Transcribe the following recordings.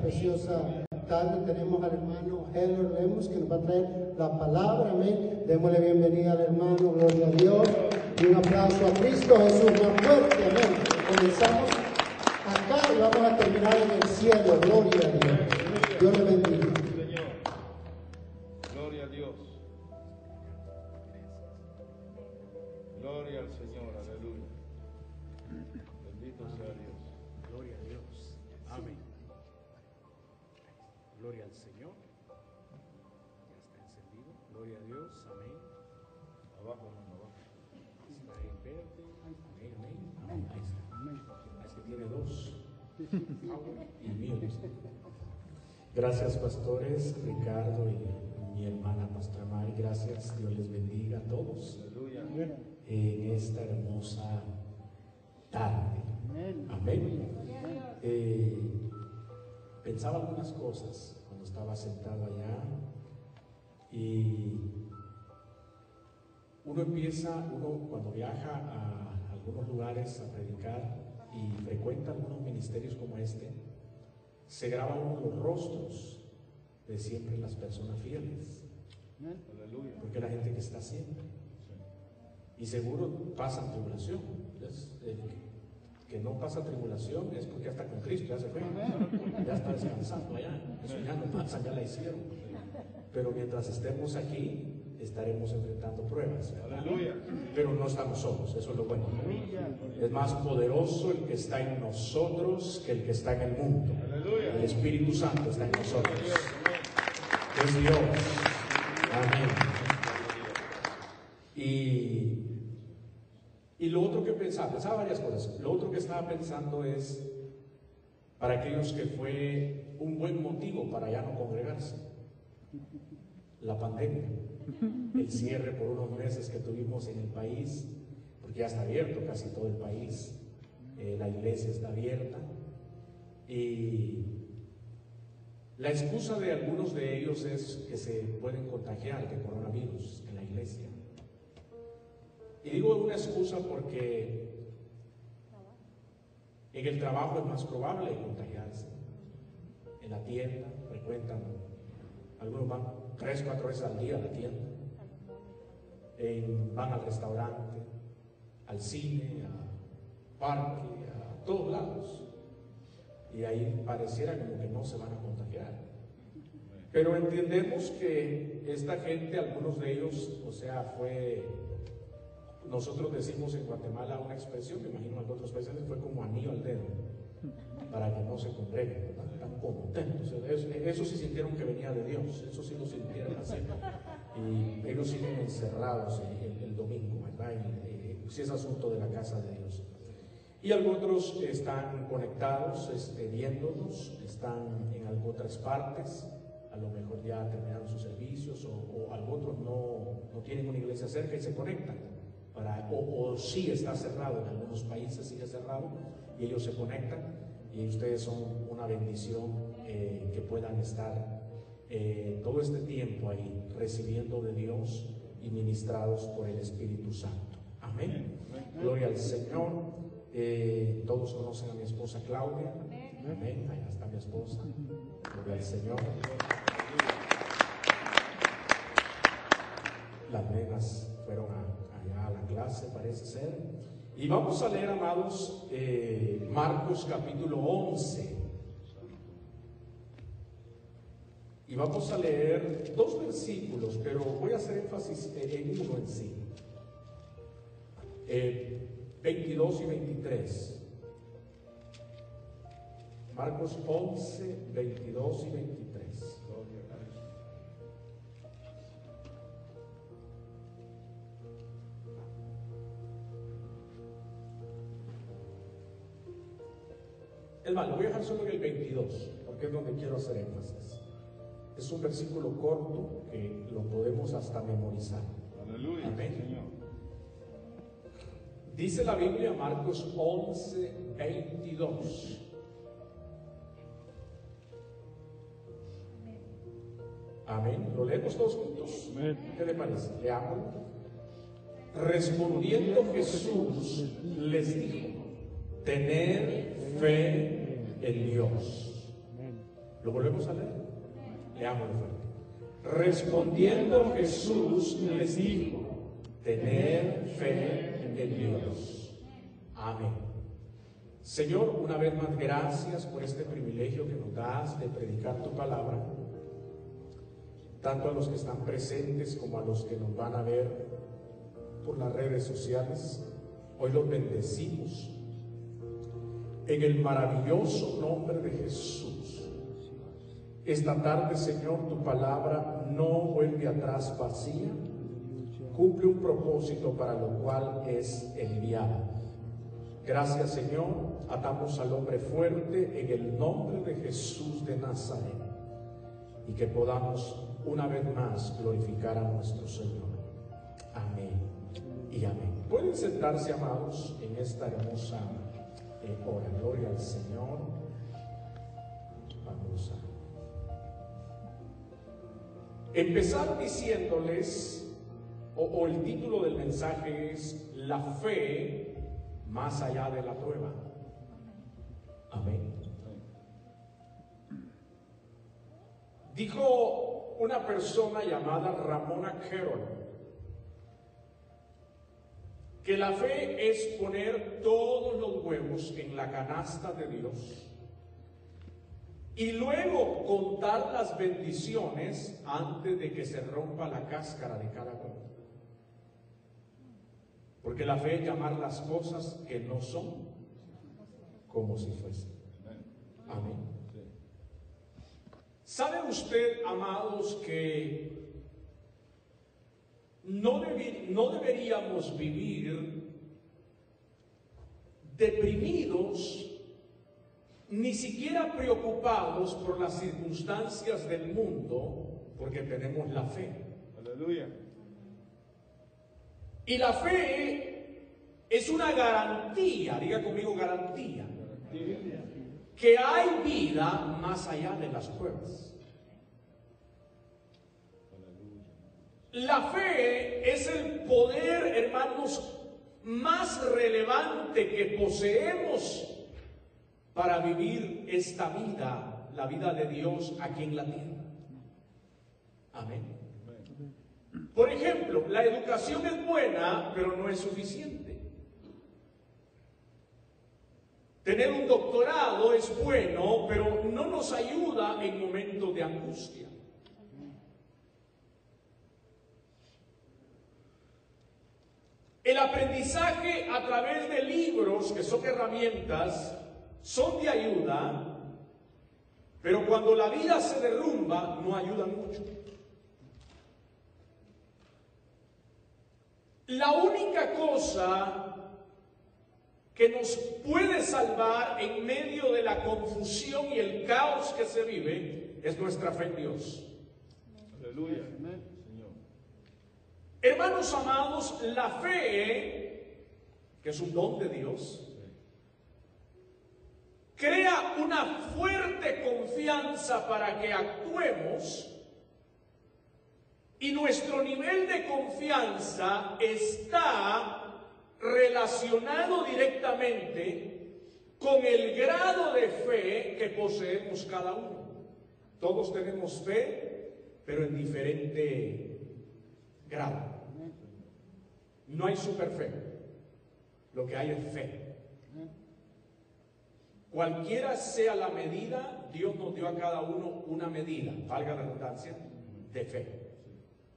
preciosa tarde. Tenemos al hermano Heller Lemos que nos va a traer la palabra. Amén. Démosle bienvenida al hermano, gloria a Dios. Y un aplauso a Cristo Jesús más fuerte. Amén. Comenzamos acá y vamos a terminar en el cielo. Gloria a Dios. Dios le bendiga. Gracias, pastores, Ricardo y mi hermana Pastora Mari. Gracias. Dios les bendiga a todos en esta hermosa tarde. Amén. Eh, pensaba algunas cosas cuando estaba sentado allá y uno empieza, uno cuando viaja a algunos lugares a predicar y frecuenta algunos ministerios como este, se graban uno los rostros de siempre las personas fieles, porque la gente que está siempre. Y seguro pasan tribulación. Es, el que- no pasa tribulación es porque ya está con Cristo, ya se fue. Ya está descansando allá. Eso ya no pasa, ya la hicieron. Pero mientras estemos aquí, estaremos enfrentando pruebas. Pero no estamos solos, eso es lo bueno. Es más poderoso el que está en nosotros que el que está en el mundo. Aleluya. El Espíritu Santo está en nosotros. Es Dios. Amén. Y, y lo otro que pensaba, pensaba varias cosas. Lo otro que estaba pensando es para aquellos que fue un buen motivo para ya no congregarse. La pandemia, el cierre por unos meses que tuvimos en el país, porque ya está abierto casi todo el país, eh, la iglesia está abierta y la excusa de algunos de ellos es que se pueden contagiar de coronavirus en la iglesia. Y digo una excusa porque en el trabajo es más probable contagiarse. En la tienda frecuentan, algunos van tres, cuatro veces al día a la tienda. En- van al restaurante, al cine, a parque, a todos lados. Y ahí pareciera como que no se van a contagiar. Pero entendemos que esta gente, algunos de ellos, o sea, fue, nosotros decimos en Guatemala una expresión, me imagino en otros países, fue como anillo al dedo, para que no se congreguen, ¿verdad? Están contentos. Eso, eso sí sintieron que venía de Dios, eso sí lo sintieron así. Y ellos siguen encerrados el, el- domingo, ¿verdad? Eh, si es asunto de la casa de Dios. Y algunos están conectados, este, viéndonos, están en otras partes, a lo mejor ya terminaron sus servicios o, o algunos no, no tienen una iglesia cerca y se conectan. Para, o, o sí está cerrado, en algunos países sigue cerrado y ellos se conectan y ustedes son una bendición eh, que puedan estar eh, todo este tiempo ahí recibiendo de Dios y ministrados por el Espíritu Santo. Amén. Gloria al Señor. Eh, todos conocen a mi esposa Claudia. Amén. Allá está mi esposa. Gloria al Señor. Las nenas fueron a- allá a la clase, parece ser. Y vamos a leer, amados, eh, Marcos capítulo 11. Y vamos a leer dos versículos, pero voy a hacer énfasis en uno en sí. Eh, 22 y 23. Marcos 11, 22 y 23. Es más, lo voy a dejar solo en el 22, porque es donde quiero hacer énfasis. Es un versículo corto que lo podemos hasta memorizar. Aleluya. Amén. Señor. Dice la Biblia, Marcos 11, 22. Amén. ¿Lo leemos todos juntos? ¿Qué le parece? Leamos. Respondiendo Jesús les dijo, Tener fe en Dios. ¿Lo volvemos a leer? Leámoslo fuerte. Respondiendo Jesús les dijo, tener fe en Dios. Amén. Señor, una vez más, gracias por este privilegio que nos das de predicar tu palabra, tanto a los que están presentes como a los que nos van a ver por las redes sociales. Hoy los bendecimos en el maravilloso nombre de Jesús. Esta tarde, Señor, tu palabra no vuelve atrás vacía, cumple un propósito para lo cual es enviada. Gracias, Señor. Atamos al hombre fuerte en el nombre de Jesús de Nazaret y que podamos una vez más glorificar a nuestro Señor. Amén y amén. Pueden sentarse, amados, en esta hermosa eh, hora. Gloria al Señor. Vamos a empezar diciéndoles, o, o el título del mensaje es La fe más allá de la prueba. Amén. Dijo una persona llamada Ramona Carroll que la fe es poner todos los huevos en la canasta de Dios y luego contar las bendiciones antes de que se rompa la cáscara de cada huevo. Porque la fe es llamar las cosas que no son como si fuesen. Amén. ¿Sabe usted, amados, que no, no deberíamos vivir deprimidos, ni siquiera preocupados por las circunstancias del mundo, porque tenemos la fe? Aleluya. Y la fe es una garantía, diga conmigo garantía, que hay vida más allá de las pruebas. La fe es el poder, hermanos, más relevante que poseemos para vivir esta vida, la vida de Dios aquí en la tierra. Amén. Por ejemplo, la educación es buena, pero no es suficiente. Tener un doctorado es bueno, pero no nos ayuda en momentos de angustia. El aprendizaje a través de libros, que son herramientas, son de ayuda, pero cuando la vida se derrumba, no ayudan mucho. La única cosa que nos puede salvar en medio de la confusión y el caos que se vive es nuestra fe en Dios. Aleluya. Hermanos amados, la fe, que es un don de Dios, crea una fuerte confianza para que actuemos y nuestro nivel de confianza está relacionado directamente con el grado de fe que poseemos cada uno. Todos tenemos fe, pero en diferente grado. No hay superfe. Lo que hay es fe. Cualquiera sea la medida, Dios nos dio a cada uno una medida, valga la redundancia, de fe.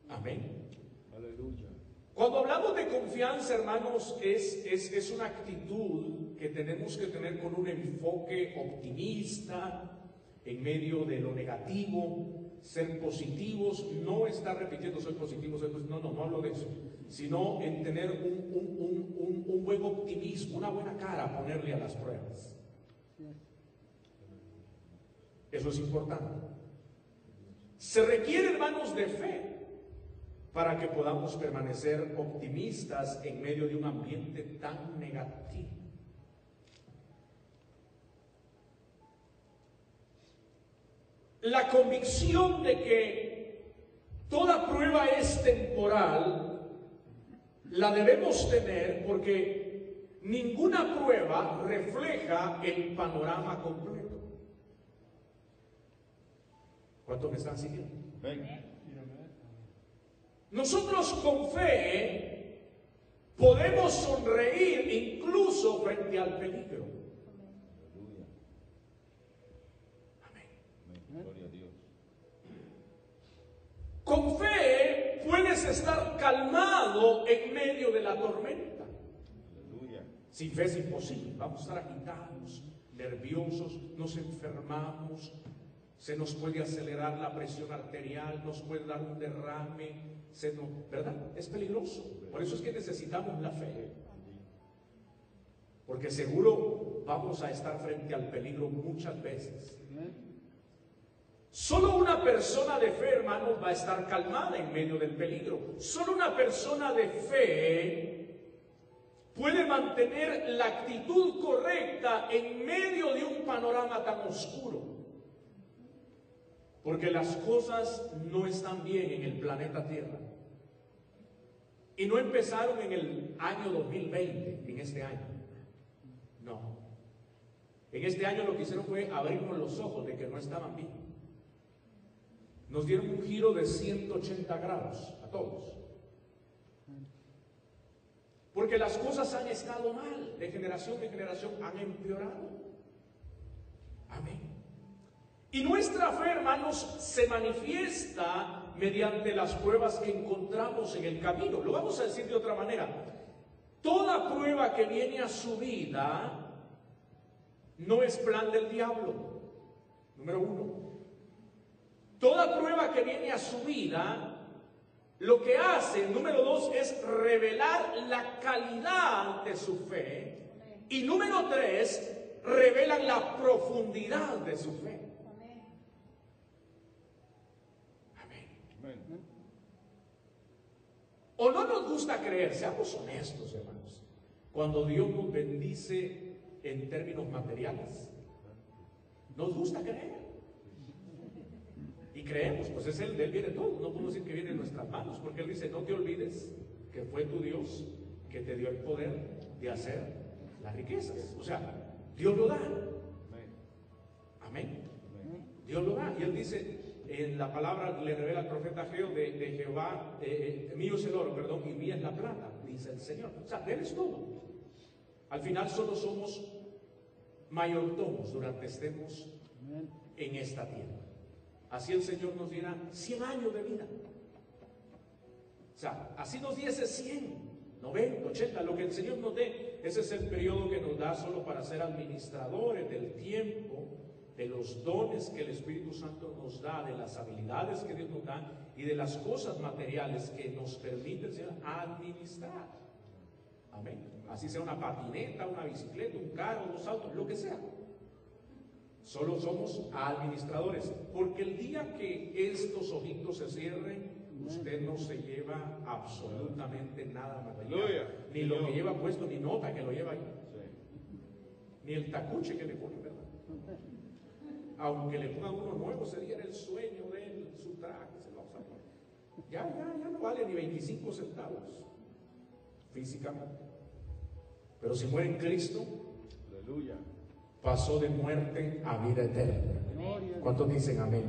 Amén. Aleluya. Cuando hablamos de confianza, hermanos, es, es, es, una actitud que tenemos que tener con un enfoque optimista en medio de lo negativo, ser positivos, no estar repitiendo soy positivo, soy positivo, no, no, no hablo de eso, sino en tener un, un, un, un buen optimismo, una buena cara, ponerle a las pruebas. Eso es importante. Se requiere, hermanos, de fe para que podamos permanecer optimistas en medio de un ambiente tan negativo. La convicción de que toda prueba es temporal, la debemos tener porque ninguna prueba refleja el panorama completo. ¿Cuántos me están siguiendo? Nosotros con fe podemos sonreír incluso frente al peligro. Amén. Gloria a Dios. Con fe puedes estar calmado en medio de la tormenta. Sin fe es imposible. Vamos a estar agitados, nerviosos, nos enfermamos, se nos puede acelerar la presión arterial, nos puede dar un derrame, se nos, ¿verdad? Es peligroso. Por eso es que necesitamos la fe. Porque seguro vamos a estar frente al peligro muchas veces. Solo una persona de fe, hermanos, va a estar calmada en medio del peligro. Solo una persona de fe puede mantener la actitud correcta en medio de un panorama tan oscuro. Porque las cosas no están bien en el planeta Tierra. Y no empezaron en el año 2020, en este año. No. En este año lo que hicieron fue abrirnos los ojos de que no estaban bien nos dieron un giro de 180 grados a todos. Porque las cosas han estado mal, de generación en generación han empeorado. Amén. Y nuestra fe, hermanos, se manifiesta mediante las pruebas que encontramos en el camino. Lo vamos a decir de otra manera. Toda prueba que viene a su vida no es plan del diablo. Número uno. Toda prueba que viene a su vida, lo que hace, número dos, es revelar la calidad de su fe. Y número tres, revelan la profundidad de su fe. Amén. O no nos gusta creer, seamos honestos, hermanos, cuando Dios nos bendice en términos materiales. Nos gusta creer creemos, pues es el de él viene todo. No podemos decir que viene en nuestras manos, porque él dice, no te olvides que fue tu Dios que te dio el poder de hacer las riquezas. O sea, Dios lo da. Amén. Dios lo da. Y él dice, en la palabra le revela al profeta Geo de, Jehová, eh, eh, mío es el oro, perdón, y mía es la plata, dice el Señor. O sea, él es todo. Al final solo somos mayordomos durante estemos en esta tierra. Así el Señor nos diera 100 años de vida. O sea, así nos diese 100, 90, 80, lo que el Señor nos dé. Ese es el periodo que nos da solo para ser administradores del tiempo, de los dones que el Espíritu Santo nos da, de las habilidades que Dios nos da y de las cosas materiales que nos permiten administrar. Amén. Así sea una patineta, una bicicleta, un carro, dos autos, lo que sea. Solo somos administradores, porque el día que estos ojitos se cierren, usted no se lleva absolutamente nada material. Ni lo que lleva puesto, ni nota que lo lleva ahí. Ni el tacuche que le pone, ¿verdad? Aunque le pongan uno nuevo, sería el sueño de él, su traje, se lo vamos a poner. Ya, ya, ya no vale ni 25 centavos físicamente. Pero si muere en Cristo, aleluya pasó de muerte a vida eterna. ¿Cuántos dicen amén?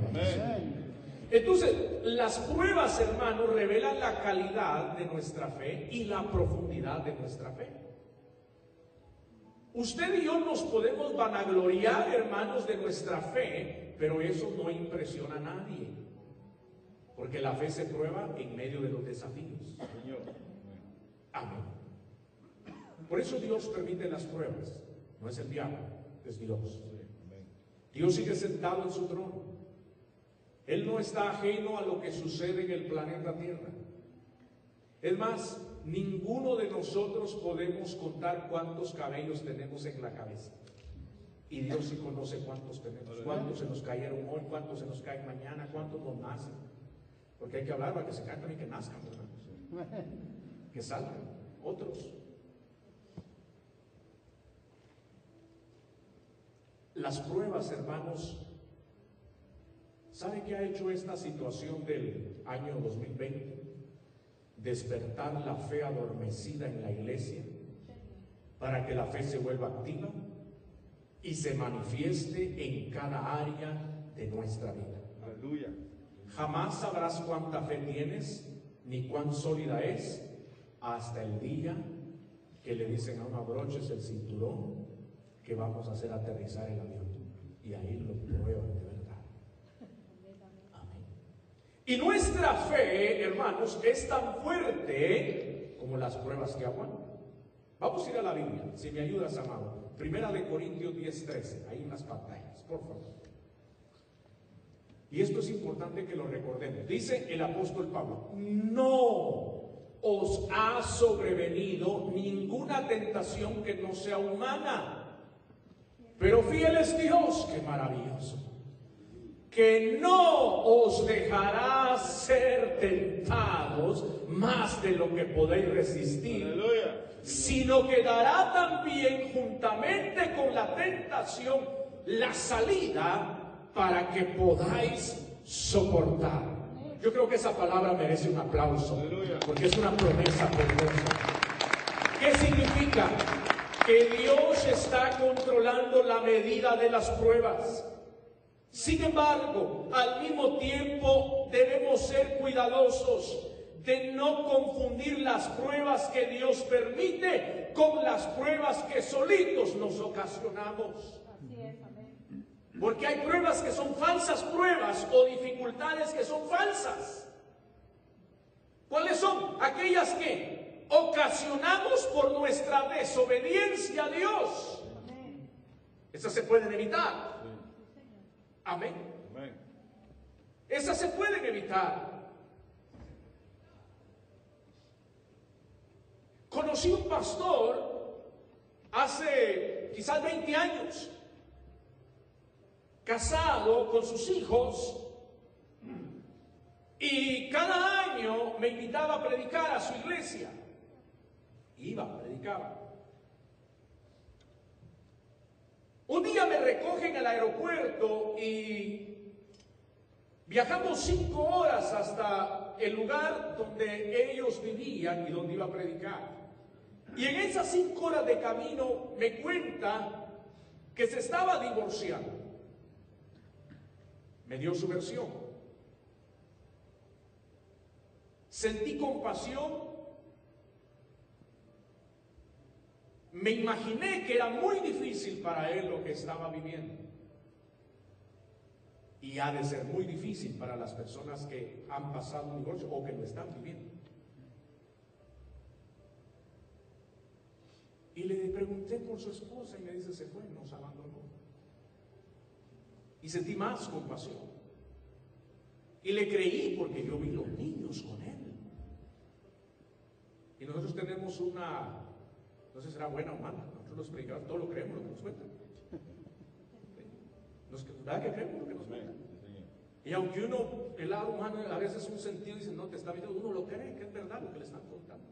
Entonces, las pruebas, hermanos, revelan la calidad de nuestra fe y la profundidad de nuestra fe. Usted y yo nos podemos vanagloriar, hermanos, de nuestra fe, pero eso no impresiona a nadie. Porque la fe se prueba en medio de los desafíos. Amén. Por eso Dios permite las pruebas, no es el diablo es Dios. Dios sigue sentado en su trono. Él no está ajeno a lo que sucede en el planeta Tierra. Es más, ninguno de nosotros podemos contar cuántos cabellos tenemos en la cabeza. Y Dios sí conoce cuántos tenemos, cuántos se nos cayeron hoy, cuántos se nos caen mañana, cuántos nos nacen. Porque hay que hablar para que se caigan y que nazcan, Que salgan otros. Las pruebas, hermanos, ¿sabe qué ha hecho esta situación del año 2020? Despertar la fe adormecida en la iglesia para que la fe se vuelva activa y se manifieste en cada área de nuestra vida. Aleluya. Jamás sabrás cuánta fe tienes ni cuán sólida es hasta el día que le dicen a uno abroches el cinturón que vamos a hacer aterrizar el avión. Y ahí lo prueban de verdad. Amén. Y nuestra fe, hermanos, es tan fuerte como las pruebas que aguantan. Vamos a ir a la Biblia, si me ayudas, amado. Primera de Corintios 10, 13. Ahí en las pantallas, por favor. Y esto es importante que lo recordemos. Dice el apóstol Pablo, no os ha sobrevenido ninguna tentación que no sea humana. Pero fiel es Dios, qué maravilloso. Que no os dejará ser tentados más de lo que podéis resistir, Aleluya. sino que dará también juntamente con la tentación la salida para que podáis soportar. Yo creo que esa palabra merece un aplauso, Aleluya. porque es una promesa poderosa. ¿Qué significa? Que Dios está controlando la medida de las pruebas. Sin embargo, al mismo tiempo debemos ser cuidadosos de no confundir las pruebas que Dios permite con las pruebas que solitos nos ocasionamos. Porque hay pruebas que son falsas pruebas o dificultades que son falsas. ¿Cuáles son? Aquellas que ocasionamos por nuestra desobediencia a Dios. Esas se pueden evitar. Amén. Esas se pueden evitar. Conocí un pastor hace quizás 20 años, casado con sus hijos, y cada año me invitaba a predicar a su iglesia. Iba, predicaba. Un día me recogen al aeropuerto y viajamos cinco horas hasta el lugar donde ellos vivían y donde iba a predicar. Y en esas cinco horas de camino me cuenta que se estaba divorciando. Me dio su versión. Sentí compasión. Me imaginé que era muy difícil para él lo que estaba viviendo. Y ha de ser muy difícil para las personas que han pasado un divorcio o que lo están viviendo. Y le pregunté por su esposa y me dice, se fue, nos abandonó. Y sentí más compasión. Y le creí porque yo vi los niños con él. Y nosotros tenemos una, no sé si será buena o mala, nosotros los predicadores todo lo creemos, lo que nos cuentan. Nos, ¿Verdad que creemos lo que nos cuentan? Y aunque uno, el lado humano a veces un sentido dice, no te está viendo, uno lo cree, que es verdad lo que le están contando.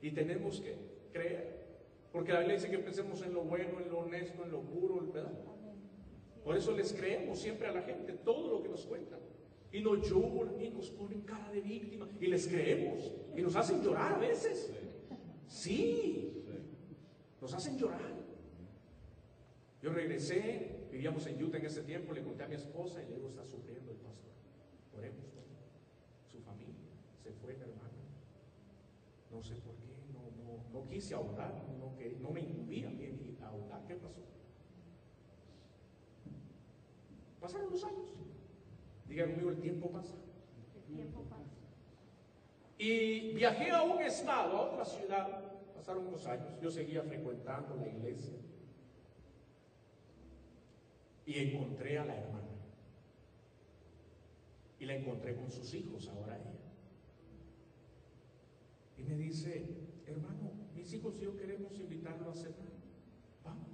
Que Y tenemos que creer. Porque la Biblia dice que pensemos en lo bueno, en lo honesto, en lo puro, ¿verdad? Amén. Por eso les creemos siempre a la gente todo lo que nos cuentan. Y nos lloran y nos ponen cara de víctima. Y les creemos. Y nos hacen llorar a veces. Sí, nos hacen llorar. Yo regresé, vivíamos en Utah en ese tiempo, le conté a mi esposa y le digo, está sufriendo el pastor. Oremos. Su familia se fue, hermano. No sé por qué, no, no, no quise ahondar, no, que, no me incumbía a mí a ahondar. ¿Qué pasó? Pasaron los años. Diga conmigo, el tiempo pasa. El tiempo pasa. Y viajé a un estado, a otra ciudad, pasaron unos años, yo seguía frecuentando la iglesia y encontré a la hermana. Y la encontré con sus hijos, ahora ella. Y me dice, hermano, mis hijos y yo queremos invitarlo a cenar. Vamos.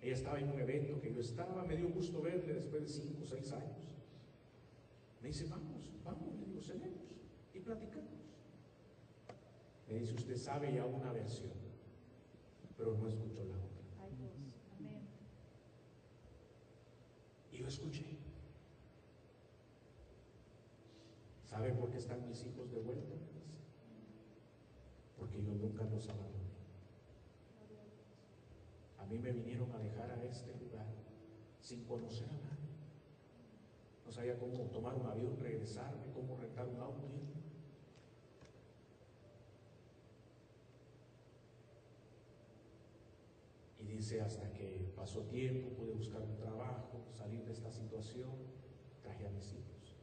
Ella estaba en un evento que yo estaba, me dio gusto verle después de cinco o seis años. Me dice, vamos, vamos, le digo, cenemos platicamos. Me dice, usted sabe ya una versión, pero no escuchó la otra. Ay Dios. Amén. Y yo escuché. ¿Sabe por qué están mis hijos de vuelta? Porque yo nunca los abandoné. A mí me vinieron a dejar a este lugar sin conocer a nadie. No sabía cómo tomar un avión, regresarme, cómo rentar un auto. irme. Y hasta que pasó tiempo, pude buscar un trabajo, salir de esta situación, traje a mis hijos.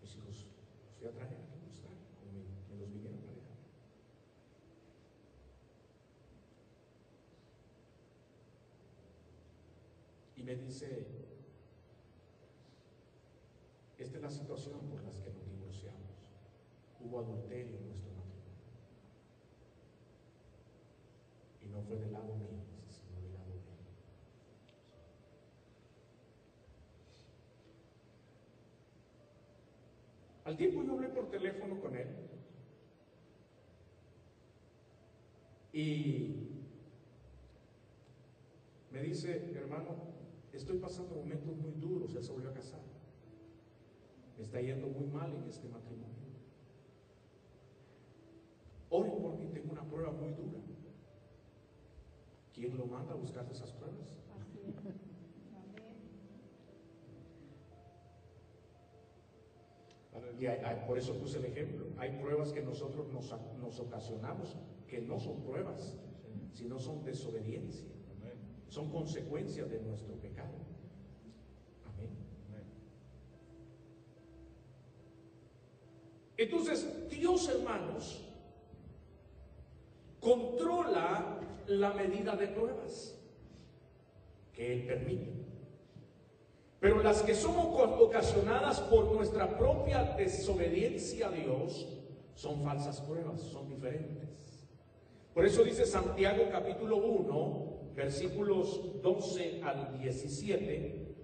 Mis hijos los fui a traer aquí, los traje, como me, me los vinieron a dejar. Y me dice, esta es la situación por las que nos divorciamos. Hubo adulterio en nuestro matrimonio. Y no fue del lado mío, dice, sino del lado de él. Al tiempo yo hablé por teléfono con él. Y me dice, hermano, estoy pasando momentos muy duros, él se volvió a casar. Me está yendo muy mal en este matrimonio. Oren por mí, tengo una prueba muy dura. ¿Quién lo manda a buscar esas pruebas? Y hay- hay- por eso puse el ejemplo. Hay pruebas que nosotros nos, nos ocasionamos que no son pruebas, sino son desobediencia. Amén. Son consecuencias de nuestro pecado. Amén. Amén. Entonces, Dios, hermanos, controla la medida de pruebas que Él permite. Pero las que son oco- ocasionadas por nuestra propia desobediencia a Dios son falsas pruebas, son diferentes. Por eso dice Santiago capítulo 1, versículos 12 al 17,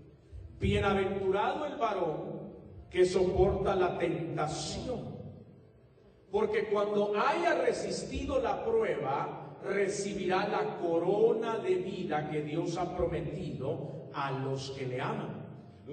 bienaventurado el varón que soporta la tentación, porque cuando haya resistido la prueba, recibirá la corona de vida que Dios ha prometido a los que le aman.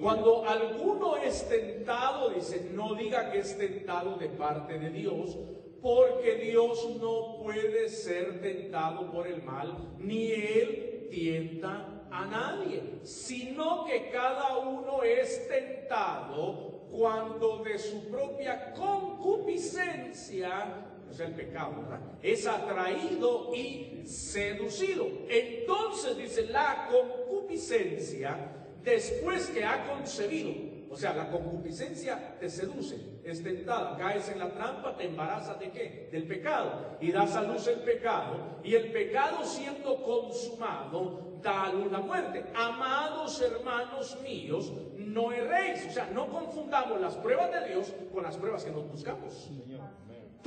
Cuando alguno es tentado, dice, no diga que es tentado de parte de Dios, porque Dios no puede ser tentado por el mal, ni Él tienta a nadie, sino que cada uno es tentado cuando de su propia concupiscencia, o sea, el pecado, ¿verdad? Es atraído y seducido. Entonces dice, la concupiscencia, después que ha concebido, o sea, la concupiscencia te seduce, es tentada, caes en la trampa, te embarazas de qué? Del pecado. Y das a luz el pecado. Y el pecado siendo consumado, da a luz la muerte. Amados hermanos míos, no erréis. O sea, no confundamos las pruebas de Dios con las pruebas que nos buscamos. Señor.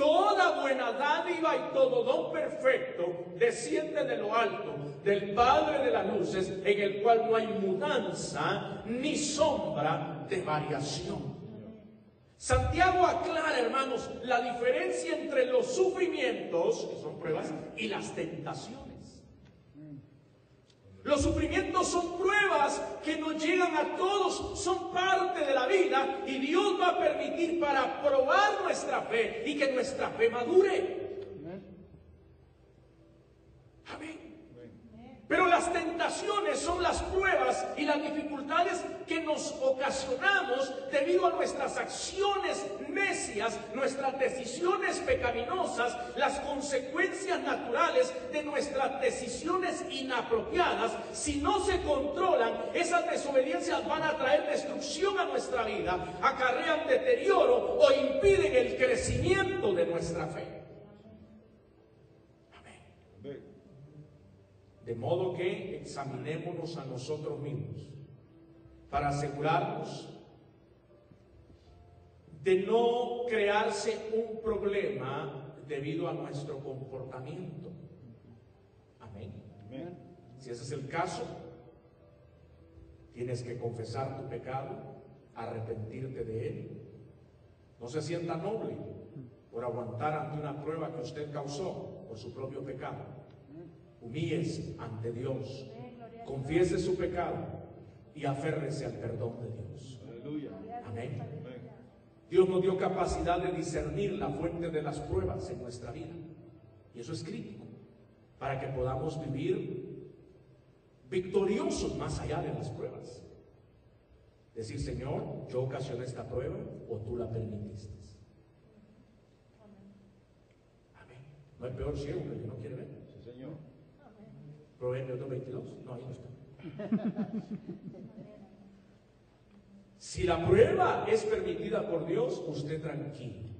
Toda buena dádiva y todo don perfecto desciende de lo alto, del Padre de las luces, en el cual no hay mudanza ni sombra de variación. Santiago aclara, hermanos, la diferencia entre los sufrimientos, que son pruebas, y las tentaciones. Los sufrimientos son pruebas que nos llegan a todos, son parte de la vida y Dios va a permitir para probar nuestra fe y que nuestra fe madure. Amén. Pero las tentaciones son las pruebas y las dificultades que nos ocasionamos debido a nuestras acciones necias, nuestras decisiones pecaminosas, las consecuencias naturales de nuestras decisiones inapropiadas. Si no se controlan, esas desobediencias van a traer destrucción a nuestra vida, acarrean deterioro o impiden el crecimiento de nuestra fe. Amén. Amén. De modo que examinémonos a nosotros mismos para asegurarnos de no crearse un problema debido a nuestro comportamiento. Amén. Amén. Si ese es el caso, tienes que confesar tu pecado, arrepentirte de él. No se sienta noble por aguantar ante una prueba que usted causó por su propio pecado. Humíllese ante Dios, confiese su pecado y aférrese al perdón de Dios. Amén. Dios nos dio capacidad de discernir la fuente de las pruebas en nuestra vida. Y eso es crítico para que podamos vivir victoriosos más allá de las pruebas. Decir, Señor, yo ocasioné esta prueba o tú la permitiste. Amén. No hay peor ciego que el que no quiere ver. Proverbios 2.22. No, ahí no está. Si la prueba es permitida por Dios, usted tranquilo.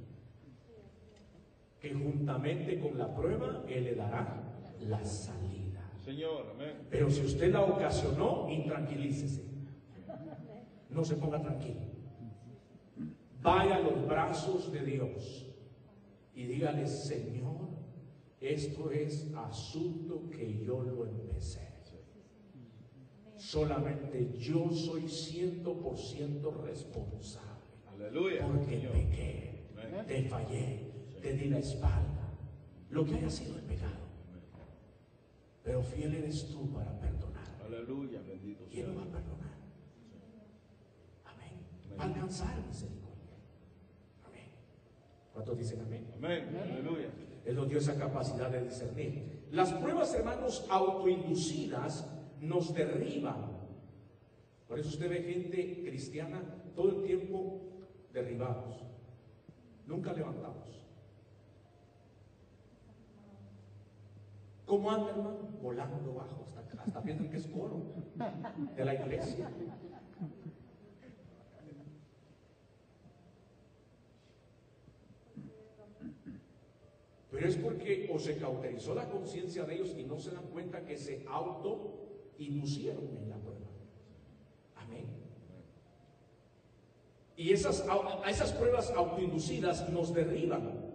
Que juntamente con la prueba, Él le dará la salida. Señor, amén. Pero si usted la ocasionó, intranquilícese. No se ponga tranquilo. Vaya a los brazos de Dios y dígale, Señor, esto es asunto que yo lo empecé. Solamente yo soy ciento por ciento responsable. Aleluya. Porque pequé, Amén. te fallé, te di la espalda. Lo que haya sido el pecado. Pero fiel eres tú para perdonar. Aleluya, bendito sea. ¿Quién lo va a perdonar? Amén. Va a alcanzar misericordia. Amén. ¿Cuántos dicen amén? Amén. Aleluya. Él nos dio esa capacidad de discernir. Las pruebas, hermanos, autoinducidas nos derriban. Por eso usted ve gente cristiana todo el tiempo derribados. Nunca levantados. ¿Cómo anda, hermano? Volando bajo, hasta, hasta piensan que es coro de la iglesia. Pero es porque o se cauterizó la conciencia de ellos y no se dan cuenta que se auto-inducieron en la prueba. Amén. Y esas, esas pruebas autoinducidas nos derriban.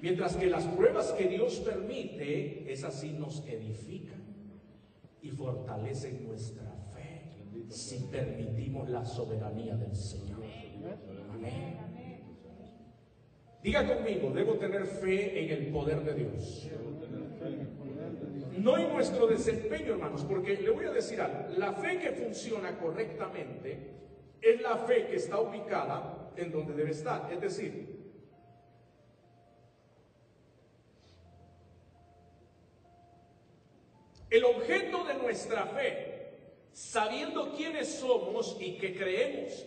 Mientras que las pruebas que Dios permite, esas sí nos edifican y fortalecen nuestra fe si permitimos la soberanía del Señor. Amén. Diga conmigo, debo tener fe en el poder de Dios. No en nuestro desempeño, hermanos, porque le voy a decir algo. La fe que funciona correctamente es la fe que está ubicada en donde debe estar. Es decir, el objeto de nuestra fe, sabiendo quiénes somos y que creemos,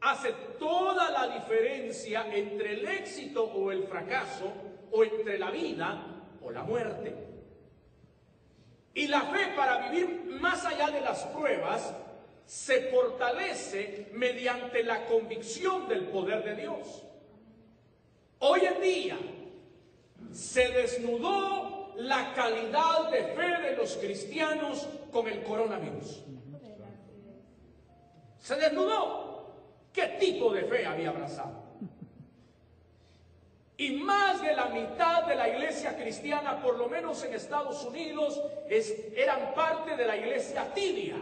hace toda la diferencia entre el éxito o el fracaso, o entre la vida o la muerte. Y la fe para vivir más allá de las pruebas se fortalece mediante la convicción del poder de Dios. Hoy en día se desnudó la calidad de fe de los cristianos con el coronavirus. Se desnudó qué tipo de fe había abrazado. Y más de la mitad de la iglesia cristiana, por lo menos en Estados Unidos, eran parte de la iglesia tibia.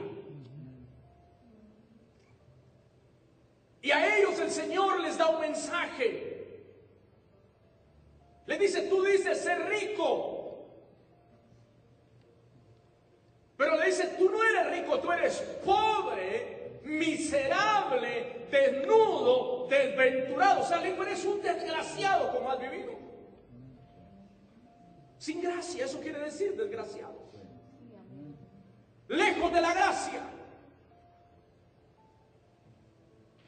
Y a ellos el Señor les da un mensaje. Le dice, tú dices ser rico. Pero le dice, tú no eres rico, tú eres pobre, miserable, desnudo, desventurado. O sea, dijo, eres un desgraciado como has vivido. Sin gracia, eso quiere decir desgraciado. Lejos de la gracia.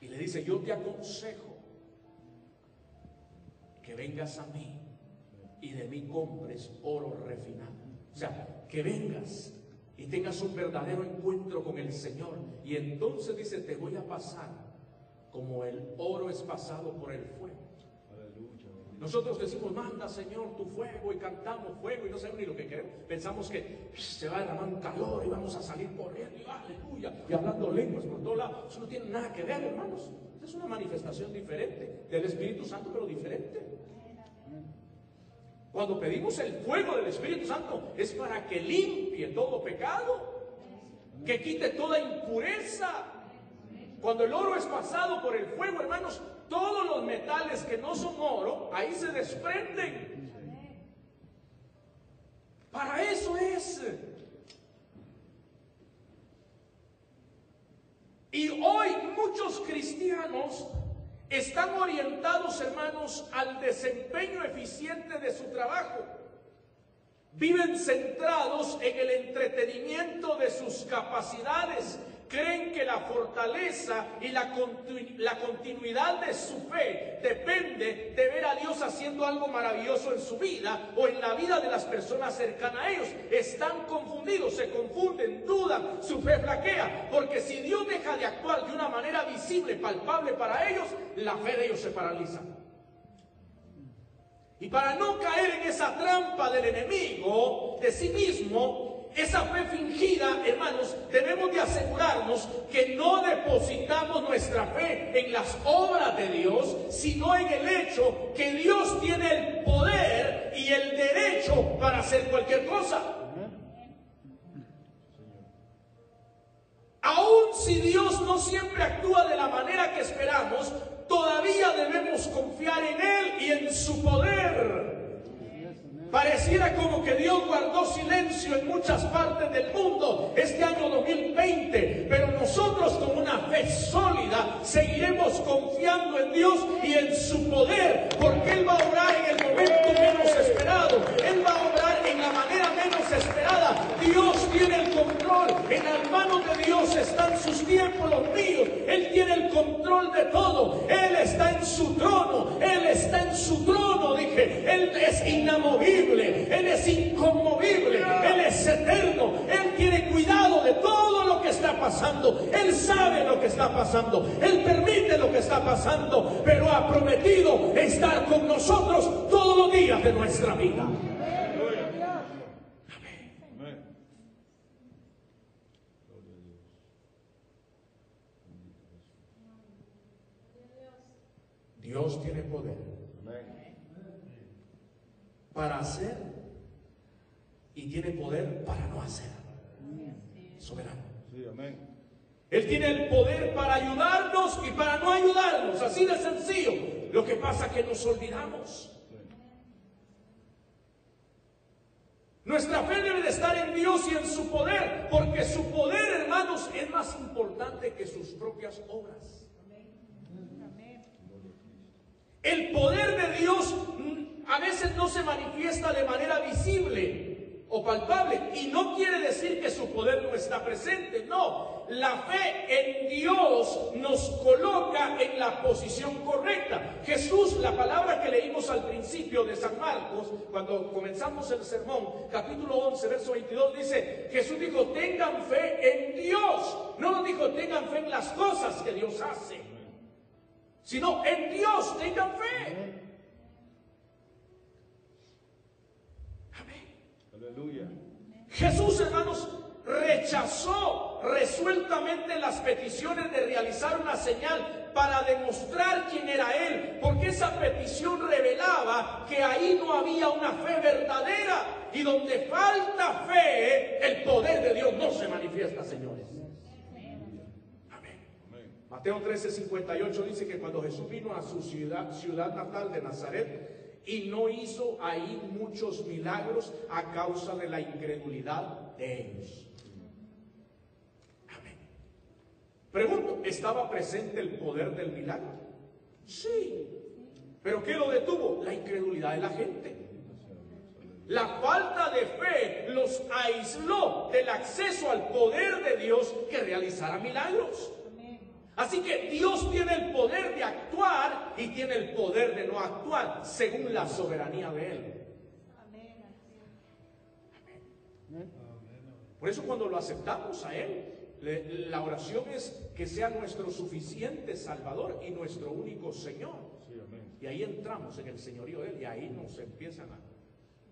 Y le dice, yo te aconsejo que vengas a mí y de mí compres oro refinado. O sea, que vengas y tengas un verdadero encuentro con el Señor. Y entonces dice, te voy a pasar como el oro es pasado por el fuego. Nosotros decimos, manda Señor tu fuego y cantamos fuego y no sabemos ni lo que queremos. Pensamos que se va a derramar un calor y vamos a salir corriendo y aleluya y hablando lenguas por todos lados. Eso no tiene nada que ver, hermanos. Es una manifestación diferente del Espíritu Santo, pero diferente. Cuando pedimos el fuego del Espíritu Santo es para que limpie todo pecado, que quite toda impureza. Cuando el oro es pasado por el fuego, hermanos, todos los metales que no son oro, ahí se desprenden. Para eso es. Y hoy muchos cristianos están orientados, hermanos, al desempeño eficiente de su trabajo. Viven centrados en el entretenimiento de sus capacidades. Creen que la fortaleza y la, continu- la continuidad de su fe depende de ver a Dios haciendo algo maravilloso en su vida o en la vida de las personas cercanas a ellos. Están confundidos, se confunden, dudan, su fe flaquea. Porque si Dios deja de actuar de una manera visible, palpable para ellos, la fe de ellos se paraliza. Y para no caer en esa trampa del enemigo, de sí mismo, esa fe fingida, hermanos, debemos de asegurarnos que no depositamos nuestra fe en las obras de Dios, sino en el hecho que Dios tiene el poder y el derecho para hacer cualquier cosa. Aun si Dios no siempre actúa de la manera que esperamos, todavía debemos confiar en Él y en su poder. Pareciera como que Dios guardó silencio en muchas partes del mundo este año 2020, pero nosotros con una fe sólida seguiremos confiando en Dios y en su poder, porque Él va a obrar en el momento menos esperado, Él va a obrar en la manera menos esperada. Dios tiene el control, en las manos de Dios están sus tiempos, los míos, Él tiene el control de todo, Él está en su trono, Él está en su trono, dije, Él es inamovible. Él es inconmovible, Él eterno, Él tiene cuidado de todo lo que está pasando, Él sabe lo que está pasando, Él permite lo que está pasando, pero ha prometido estar con nosotros todos los días de nuestra vida. Dios tiene poder para hacer y tiene poder para no hacer. Soberano. Sí, amén. Él tiene el poder para ayudarnos y para no ayudarnos, así de sencillo. Lo que pasa es que nos olvidamos. Nuestra fe debe de estar en Dios y en su poder, porque su poder, hermanos, es más importante que sus propias obras. El poder de Dios mm, a veces no se manifiesta de manera visible o palpable y no quiere decir que su poder no está presente, no. La fe en Dios nos coloca en la posición correcta. Jesús, la palabra que leímos al principio de San Marcos, cuando comenzamos el sermón, capítulo 11, verso 22, dice, Jesús dijo, tengan fe en Dios. No nos dijo, tengan fe en las cosas que Dios hace sino en Dios tengan fe. Aleluya. Jesús, hermanos, rechazó resueltamente las peticiones de realizar una señal para demostrar quién era Él, porque esa petición revelaba que ahí no había una fe verdadera y donde falta fe, el poder de Dios no se manifiesta, señores. Amén. Mateo 13, 58 dice que cuando Jesús vino a su ciudad, ciudad natal de Nazaret y no hizo ahí muchos milagros a causa de la incredulidad de ellos. Amén. Pregunto, ¿estaba presente el poder del milagro? Sí. ¿Pero qué lo detuvo? La incredulidad de la gente. La falta de fe los aisló del acceso al poder de Dios que realizara milagros. Así que Dios tiene el poder de actuar y tiene el poder de no actuar según la soberanía de Él. Por eso cuando lo aceptamos a Él, le- la oración es que sea nuestro suficiente Salvador y nuestro único Señor. Sí, amén. Y ahí entramos en el señorío de Él y ahí nos empiezan a...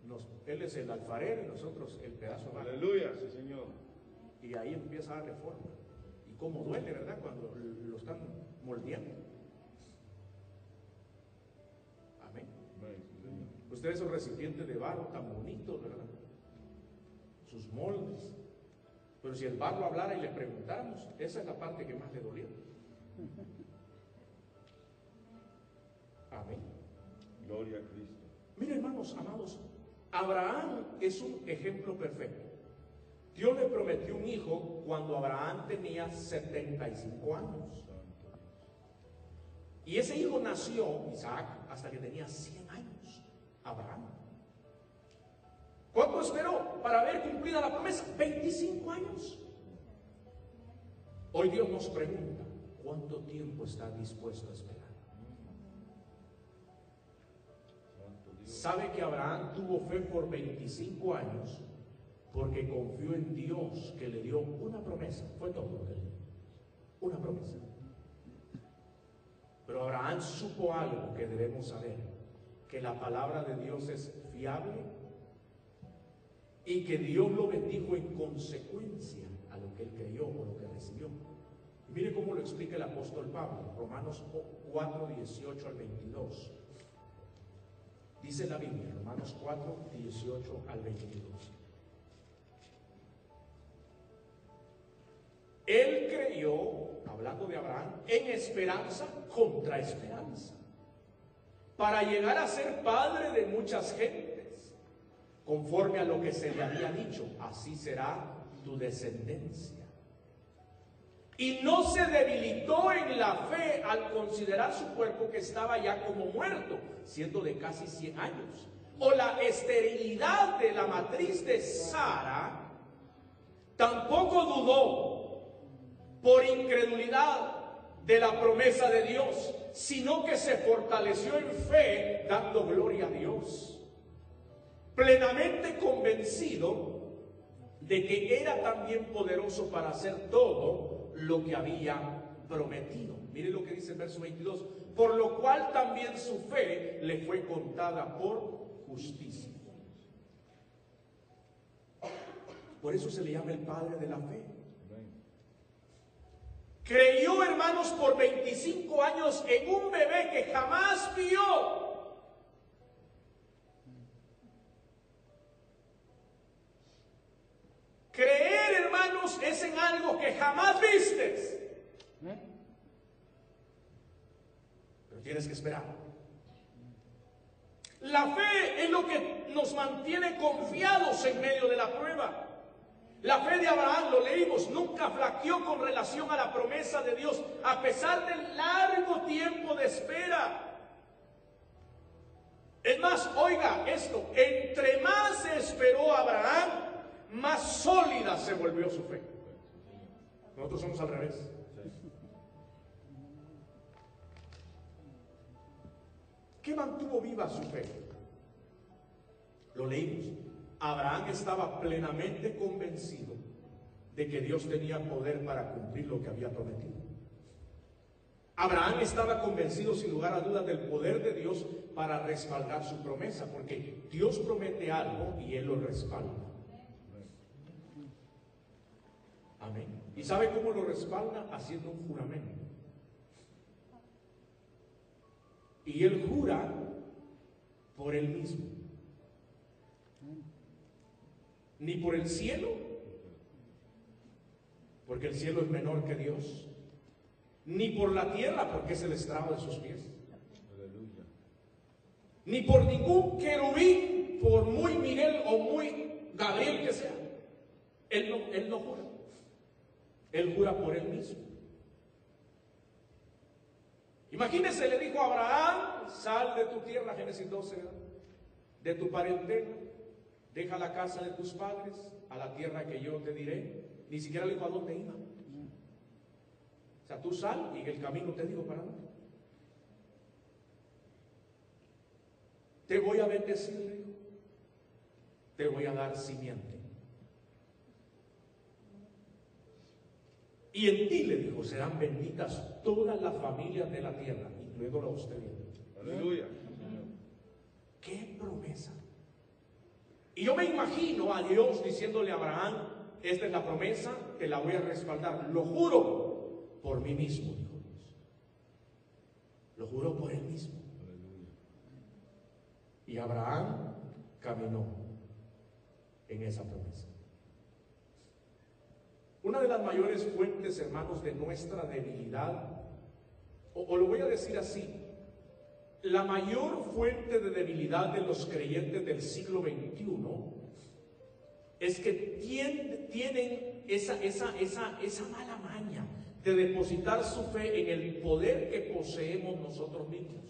nos- él es el alfarero y nosotros el pedazo. Aleluya, sí, Señor. Y ahí empieza la reforma. Cómo duele, ¿verdad? Cuando lo están moldeando. Amén. Ustedes son recipientes de barro tan bonitos, ¿verdad? Sus moldes. Pero si el barro hablara y le preguntáramos, esa es la parte que más le dolió. Amén. Gloria a Cristo. Miren, hermanos, amados, Abraham es un ejemplo perfecto. Dios le prometió un hijo cuando Abraham tenía 75 años. Y ese hijo nació, Isaac, hasta que tenía 100 años. Abraham. ¿Cuánto esperó para ver cumplida la promesa? 25 años. Hoy Dios nos pregunta, ¿cuánto tiempo está dispuesto a esperar? ¿Sabe que Abraham tuvo fe por 25 años porque confió en Dios que le dio una promesa? Fue todo lo que le dio. Una promesa. Pero Abraham supo algo que debemos saber, que la palabra de Dios es fiable y que Dios lo bendijo en consecuencia a lo que él creyó o lo que recibió. Mire cómo lo explica el apóstol Pablo, Romanos 4, 18 al 22. Dice la Biblia, Romanos 4, 18 al 22. Creyó, hablando de Abraham, en esperanza contra esperanza, para llegar a ser padre de muchas gentes, conforme a lo que se le había dicho, así será tu descendencia. Y no se debilitó en la fe al considerar su cuerpo que estaba ya como muerto, siendo de casi 100 años. O la esterilidad de la matriz de Sara, tampoco dudó por incredulidad de la promesa de Dios, sino que se fortaleció en fe dando gloria a Dios. Plenamente convencido de que era también poderoso para hacer todo lo que había prometido. Mire lo que dice el verso 22. Por lo cual también su fe le fue contada por justicia. Por eso se le llama el Padre de la Fe. Creyó, hermanos, por 25 años en un bebé que jamás vio. Creer, hermanos, es en algo que jamás vistes. Pero tienes que esperar. La fe es lo que nos mantiene confiados en medio de la prueba. La fe de Abraham, lo leímos, nunca flaqueó con relación a la promesa de Dios, a pesar del largo tiempo de espera. Es más, oiga esto, entre más esperó Abraham, más sólida se volvió su fe. Nosotros somos al revés. ¿Qué mantuvo viva su fe? Lo leímos. Abraham estaba plenamente convencido de que Dios tenía poder para cumplir lo que había prometido. Abraham estaba convencido sin lugar a dudas del poder de Dios para respaldar su promesa, porque Dios promete algo y Él lo respalda. Amén. ¿Y sabe cómo lo respalda? Haciendo un juramento. Y Él jura por Él mismo. Ni por el cielo, porque el cielo es menor que Dios. Ni por la tierra, porque es el estrado de sus pies. Ni por ningún querubín, por muy Miguel o muy Gabriel que sea. Él no, él no jura. Él jura por él mismo. Imagínese, le dijo a Abraham, sal de tu tierra, Génesis 12, ¿verdad? de tu parentela, deja la casa de tus padres, a la tierra que yo te diré. Ni siquiera le dijo a dónde iba. O sea, tú sal y en el camino te digo para dónde. Te voy a bendecir, le dijo. Te voy a dar simiente. Y en ti, le dijo, serán benditas todas las familias de la tierra, incluyendo a usted. Aleluya. ¡Qué promesa! Y yo me imagino a Dios diciéndole a Abraham, esta es la promesa, te la voy a respaldar. Lo juro por mí mismo, dijo Dios. Lo juro por él mismo. Y Abraham caminó en esa promesa. Una de las mayores fuentes, hermanos, de nuestra debilidad, o, o, lo voy a decir así, la mayor fuente de debilidad de los creyentes del siglo XXI es que tienen, esa, esa, esa, mala maña de depositar su fe en el poder que poseemos nosotros mismos.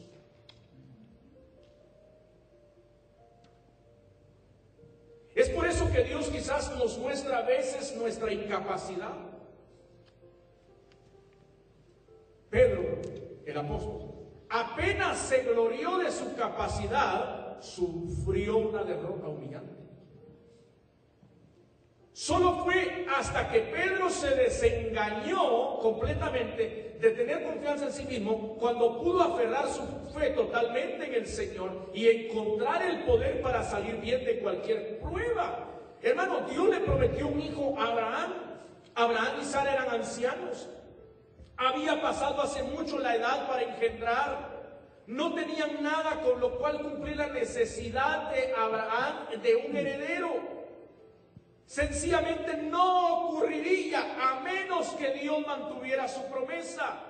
que Dios quizás nos muestra a veces nuestra incapacidad. Pedro, el apóstol, apenas se glorió de su capacidad, sufrió una derrota humillante. Solo fue hasta que Pedro se desengañó completamente de tener confianza en sí mismo cuando pudo aferrar su fe totalmente en el Señor y encontrar el poder para salir bien de cualquier prueba. Hermano, Dios le prometió un hijo a Abraham. Abraham y Sara eran ancianos. Había pasado hace mucho la edad para engendrar. No tenían nada con lo cual cumplir la necesidad de Abraham de un heredero. Sencillamente no ocurriría a menos que Dios mantuviera su promesa.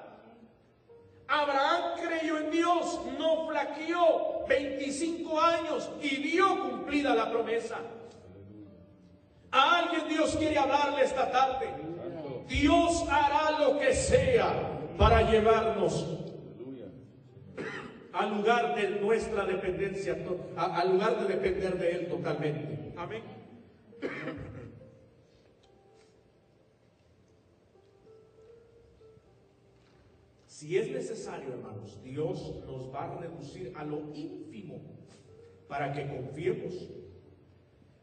Abraham creyó en Dios, no flaqueó 25 años y vio cumplida la promesa. A alguien Dios quiere hablarle esta tarde. Dios hará lo que sea para llevarnos al lugar de nuestra dependencia, al lugar de depender de Él totalmente. Amén. Si es necesario, hermanos, Dios nos va a reducir a lo ínfimo para que confiemos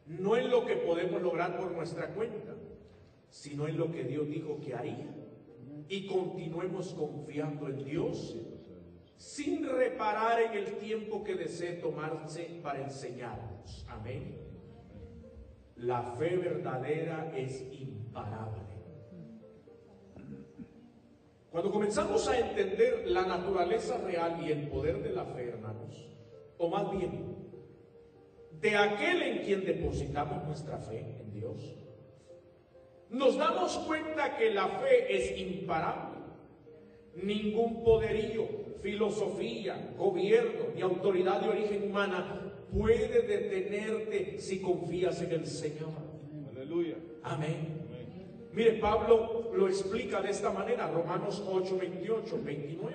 no en lo que podemos lograr por nuestra cuenta, sino en lo que Dios dijo que haría. Y continuemos confiando en Dios sin reparar en el tiempo que desee tomarse para enseñarnos. Amén. La fe verdadera es imparable. Cuando comenzamos a entender la naturaleza real y el poder de la fe, hermanos, o más bien, de aquel en quien depositamos nuestra fe en Dios, nos damos cuenta que la fe es imparable. Ningún poderío, filosofía, gobierno ni autoridad de origen humana puede detenerte si confías en el Señor. Aleluya. Amén. Mire, Pablo lo explica de esta manera, Romanos 8, 28, 29,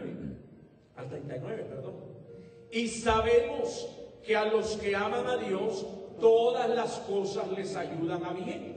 al 39, perdón. Y sabemos que a los que aman a Dios, todas las cosas les ayudan a bien.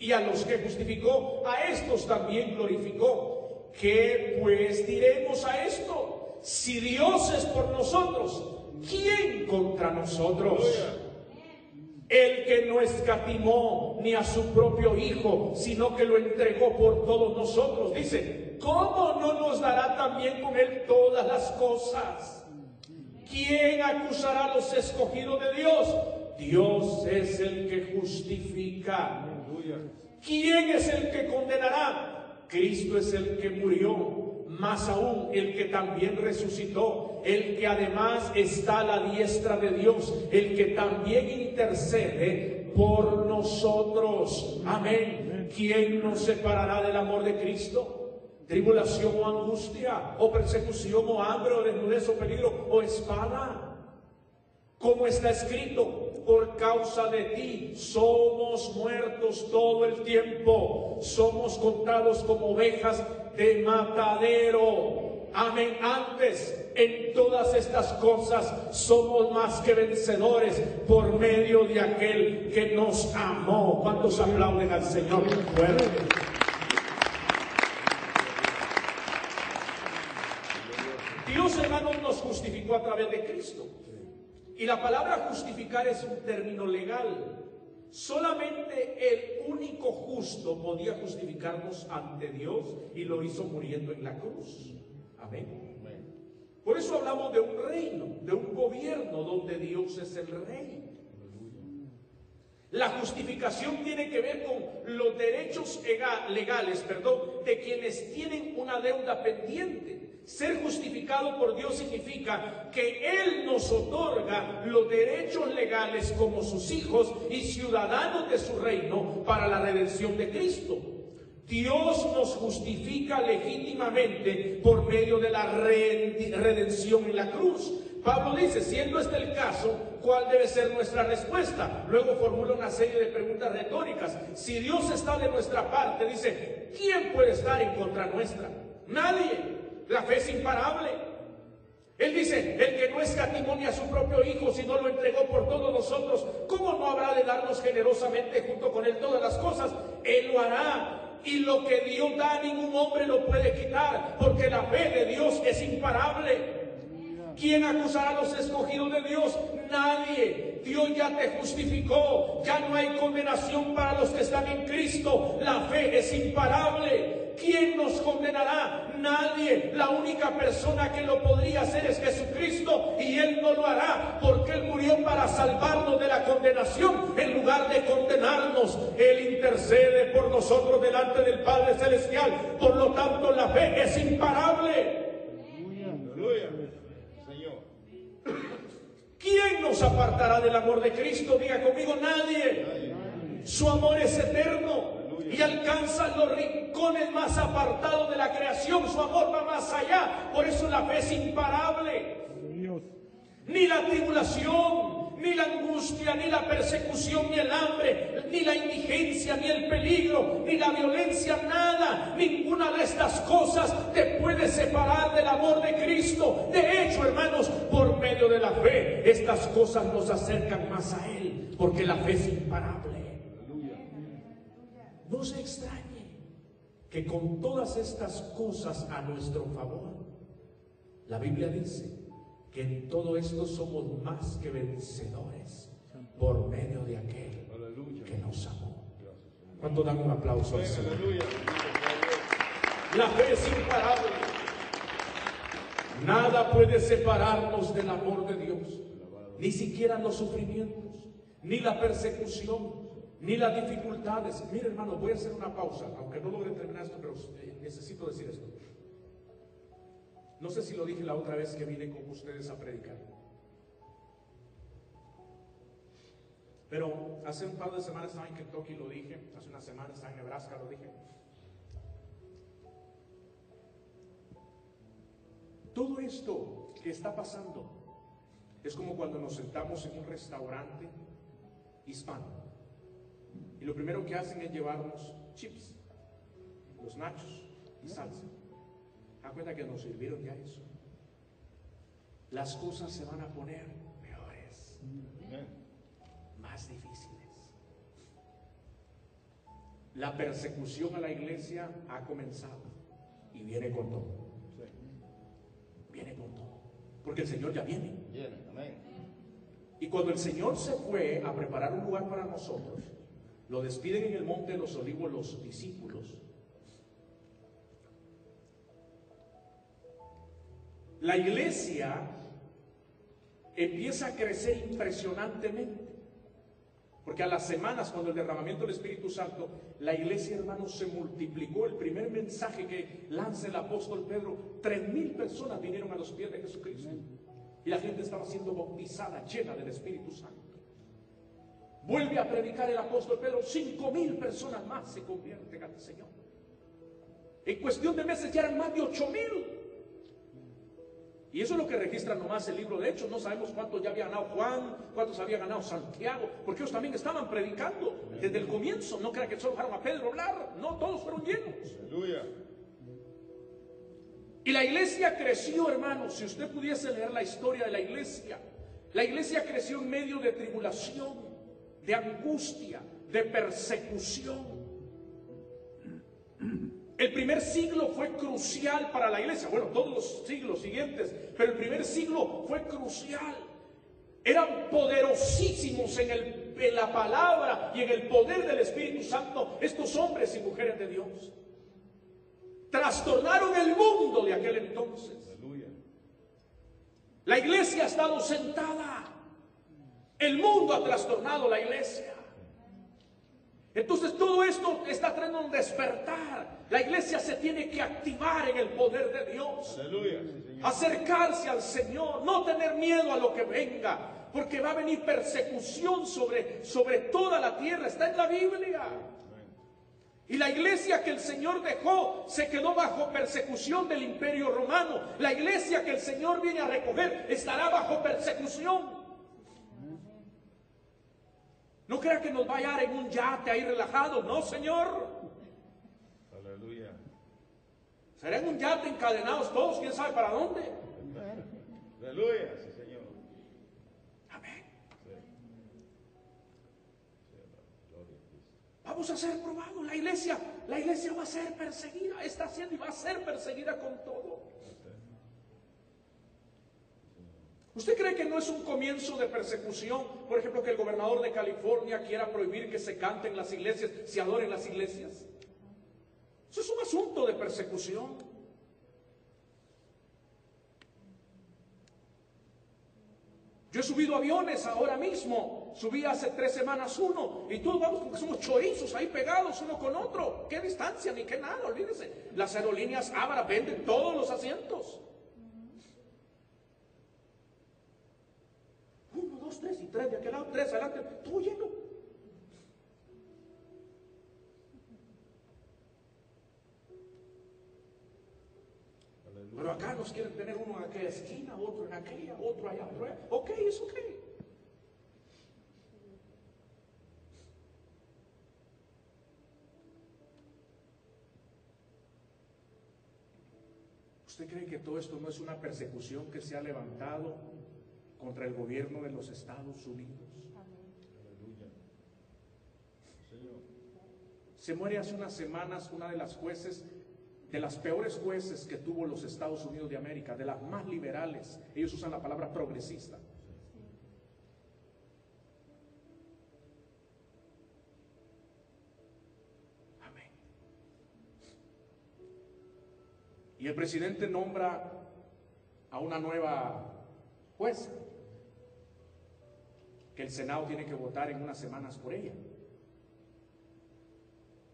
Y a los que justificó, a estos también glorificó. ¿Qué pues diremos a esto? Si Dios es por nosotros, ¿quién contra nosotros? El que no escatimó ni a su propio Hijo, sino que lo entregó por todos nosotros. Dice, ¿cómo no nos dará también con Él todas las cosas? ¿Quién acusará a los escogidos de Dios? Dios es el que justifica. ¿Quién es el que condenará? Cristo es el que murió, más aún el que también resucitó, el que además está a la diestra de Dios, el que también intercede por nosotros. Amén. ¿Quién nos separará del amor de Cristo? Tribulación o angustia, o persecución o hambre, o desnudez o peligro, o espada. Como está escrito, por causa de ti somos muertos todo el tiempo, somos contados como ovejas de matadero. Amén. Antes, en todas estas cosas, somos más que vencedores por medio de aquel que nos amó. ¿Cuántos aplauden al Señor? Dios, hermanos, nos justificó a través de Cristo. Y la palabra justificar es un término legal. Solamente el único justo podía justificarnos ante Dios y lo hizo muriendo en la cruz. Amén. Por eso hablamos de un reino, de un gobierno donde Dios es el rey. La justificación tiene que ver con los derechos legales, perdón, de quienes tienen una deuda pendiente. Ser justificado por Dios significa que Él nos otorga los derechos legales como sus hijos y ciudadanos de su reino para la redención de Cristo. Dios nos justifica legítimamente por medio de la redención en la cruz. Pablo dice, siendo este el caso, ¿cuál debe ser nuestra respuesta? Luego formula una serie de preguntas retóricas. Si Dios está de nuestra parte, dice, ¿quién puede estar en contra nuestra? Nadie. La fe es imparable. Él dice, el que no escatimó a su propio Hijo, sino lo entregó por todos nosotros, ¿cómo no habrá de darnos generosamente junto con Él todas las cosas? Él lo hará. Y lo que Dios da, ningún hombre lo puede quitar, porque la fe de Dios es imparable. ¿Quién acusará a los escogidos de Dios? Nadie. Dios ya te justificó. Ya no hay condenación para los que están en Cristo. La fe es imparable. ¿Quién nos condenará? Nadie. La única persona que lo podría hacer es Jesucristo y Él no lo hará porque Él murió para salvarnos de la condenación en lugar de condenarnos. Él intercede por nosotros delante del Padre Celestial. Por lo tanto, la fe es imparable. ¿Quién nos apartará del amor de Cristo? Diga conmigo, nadie. Su amor es eterno y alcanza los rincones más apartados de la creación. Su amor va más allá. Por eso la fe es imparable. Ni la tribulación, ni la angustia, ni la persecución, ni el hambre, ni la indigencia, ni el peligro, ni la violencia, nada, ninguna de estas cosas te puede separar del amor de Cristo. De hecho, hermanos, por medio de la fe, estas cosas nos acercan más a Él, porque la fe es imparable. No se extrañe que con todas estas cosas a nuestro favor, la Biblia dice que en todo esto somos más que vencedores por medio de aquel que nos amó. ¿Cuánto dan un aplauso al Señor? La fe es imparable. Nada puede separarnos del amor de Dios, ni siquiera los sufrimientos, ni la persecución, ni las dificultades. Mire, hermano, voy a hacer una pausa, aunque no logre terminar esto, pero eh, necesito decir esto. No sé si lo dije la otra vez que vine con ustedes a predicar. Pero hace un par de semanas estaba en Kentucky, lo dije. Hace una semana estaba en Nebraska, lo dije. Todo esto que está pasando es como cuando nos sentamos en un restaurante hispano y lo primero que hacen es llevarnos chips, los nachos y salsa. Da cuenta que nos sirvieron ya eso. Las cosas se van a poner peores, más difíciles. La persecución a la iglesia ha comenzado y viene con todo. Viene con todo. Porque el Señor ya viene. Y cuando el Señor se fue a preparar un lugar para nosotros, lo despiden en el monte de los olivos los discípulos. La iglesia empieza a crecer impresionantemente. Porque a las semanas, cuando el derramamiento del Espíritu Santo, la iglesia, hermanos, se multiplicó. El primer mensaje que lanza el apóstol Pedro, tres mil personas vinieron a los pies de Jesucristo. Y la gente estaba siendo bautizada, llena del Espíritu Santo. Vuelve a predicar el apóstol Pedro, cinco mil personas más se convierten al Señor. En cuestión de meses ya eran más de ocho mil. Y eso es lo que registra nomás el libro de Hechos. No sabemos cuántos ya había ganado Juan, cuántos había ganado Santiago, porque ellos también estaban predicando desde el comienzo. No crean que solo dejaron a Pedro hablar, no, todos fueron llenos. Aleluya. Y la iglesia creció, hermanos. Si usted pudiese leer la historia de la iglesia, la iglesia creció en medio de tribulación de angustia, de persecución. El primer siglo fue crucial para la iglesia, bueno, todos los siglos siguientes, pero el primer siglo fue crucial. Eran poderosísimos en, el, en la palabra y en el poder del Espíritu Santo estos hombres y mujeres de Dios. Trastornaron el mundo de aquel entonces. La iglesia ha estado sentada el mundo ha trastornado la iglesia. Entonces todo esto está trayendo un despertar. La iglesia se tiene que activar en el poder de Dios. Aleluya. Sí. Acercarse al Señor, no tener miedo a lo que venga, porque va a venir persecución sobre, sobre toda la tierra. Está en la Biblia. Y la iglesia que el Señor dejó se quedó bajo persecución del imperio romano. La iglesia que el Señor viene a recoger estará bajo persecución. No crea que nos va a hallar en un yate ahí relajado. No, Señor. Aleluya. Será en un yate encadenados todos, quién sabe para dónde. Aleluya. Sí, Señor. Amén. Vamos a ser probados. La iglesia, la iglesia va a ser perseguida. Está siendo y va a ser perseguida con todo. ¿Usted cree que no es un comienzo de persecución? Por ejemplo, que el gobernador de California quiera prohibir que se canten las iglesias, se adoren las iglesias. Eso es un asunto de persecución. Yo he subido aviones ahora mismo. Subí hace tres semanas uno. Y todos vamos porque somos chorizos ahí pegados uno con otro. ¿Qué distancia ni qué nada? Olvídense. Las aerolíneas Abra venden todos los asientos. Uno, dos, tres y tres de aquel lado, tres adelante. Todo lleno. Pero acá nos quieren tener uno en aquella esquina, otro en aquella, otro allá, otro allá. Ok, es ok. ¿Usted cree que todo esto no es una persecución que se ha levantado contra el gobierno de los Estados Unidos? Aleluya. Señor. Se muere hace unas semanas una de las jueces, de las peores jueces que tuvo los Estados Unidos de América, de las más liberales. Ellos usan la palabra progresista. Amén. Y el presidente nombra a una nueva jueza, que el Senado tiene que votar en unas semanas por ella.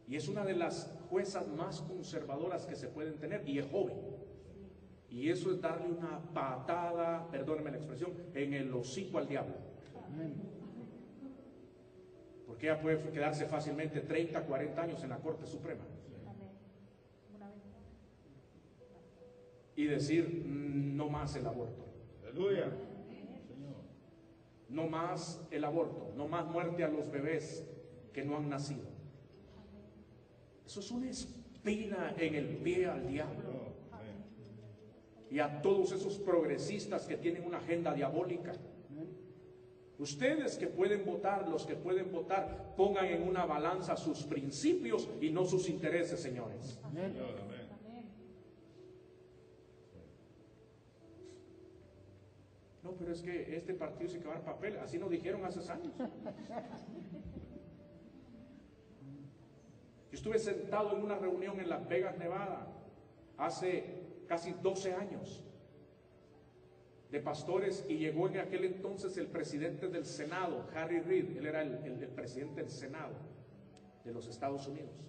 Y es una de las juezas más conservadoras que se pueden tener y es joven. Y eso es darle una patada, perdóneme la expresión, en el hocico al diablo. Porque ella puede quedarse fácilmente 30, 40 años en la Corte Suprema y decir "Mm, no más el aborto, Aleluya. No más el aborto, no más muerte a los bebés que no han nacido. Eso es una espina en el pie al diablo. Y a todos esos progresistas que tienen una agenda diabólica. Ustedes que pueden votar, los que pueden votar, pongan en una balanza sus principios y no sus intereses, señores. Señor. Amén. Amén. Pero es que este partido se quedar papel, así nos dijeron hace años. Yo estuve sentado en una reunión en Las Vegas, Nevada, hace casi 12 años, de pastores, y llegó en aquel entonces el presidente del Senado, Harry Reid, él era el presidente del Senado de los Estados Unidos.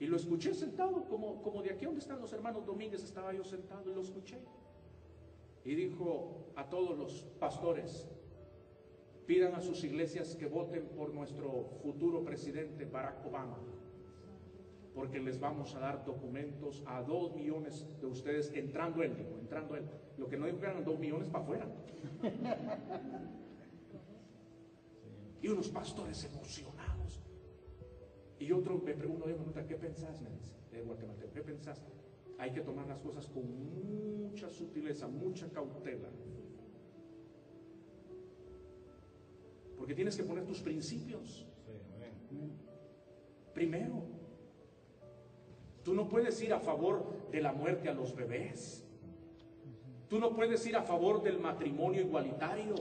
Y lo escuché sentado, como, como de aquí donde están los hermanos Domínguez, estaba yo sentado y lo escuché. Y dijo a todos los pastores, pidan a sus iglesias que voten por nuestro futuro presidente Barack Obama, porque les vamos a dar documentos a dos millones de ustedes entrando él, entrando él. Lo que no dijo que eran dos millones para afuera. Y unos pastores emocionados. Y otro me pregunta, ¿qué pensás? Me dice, de Guatemala, ¿qué pensás? Hay que tomar las cosas con mucha sutileza, mucha cautela. Porque tienes que poner tus principios primero. Tú no puedes ir a favor de la muerte a los bebés. Tú no puedes ir a favor del matrimonio igualitario.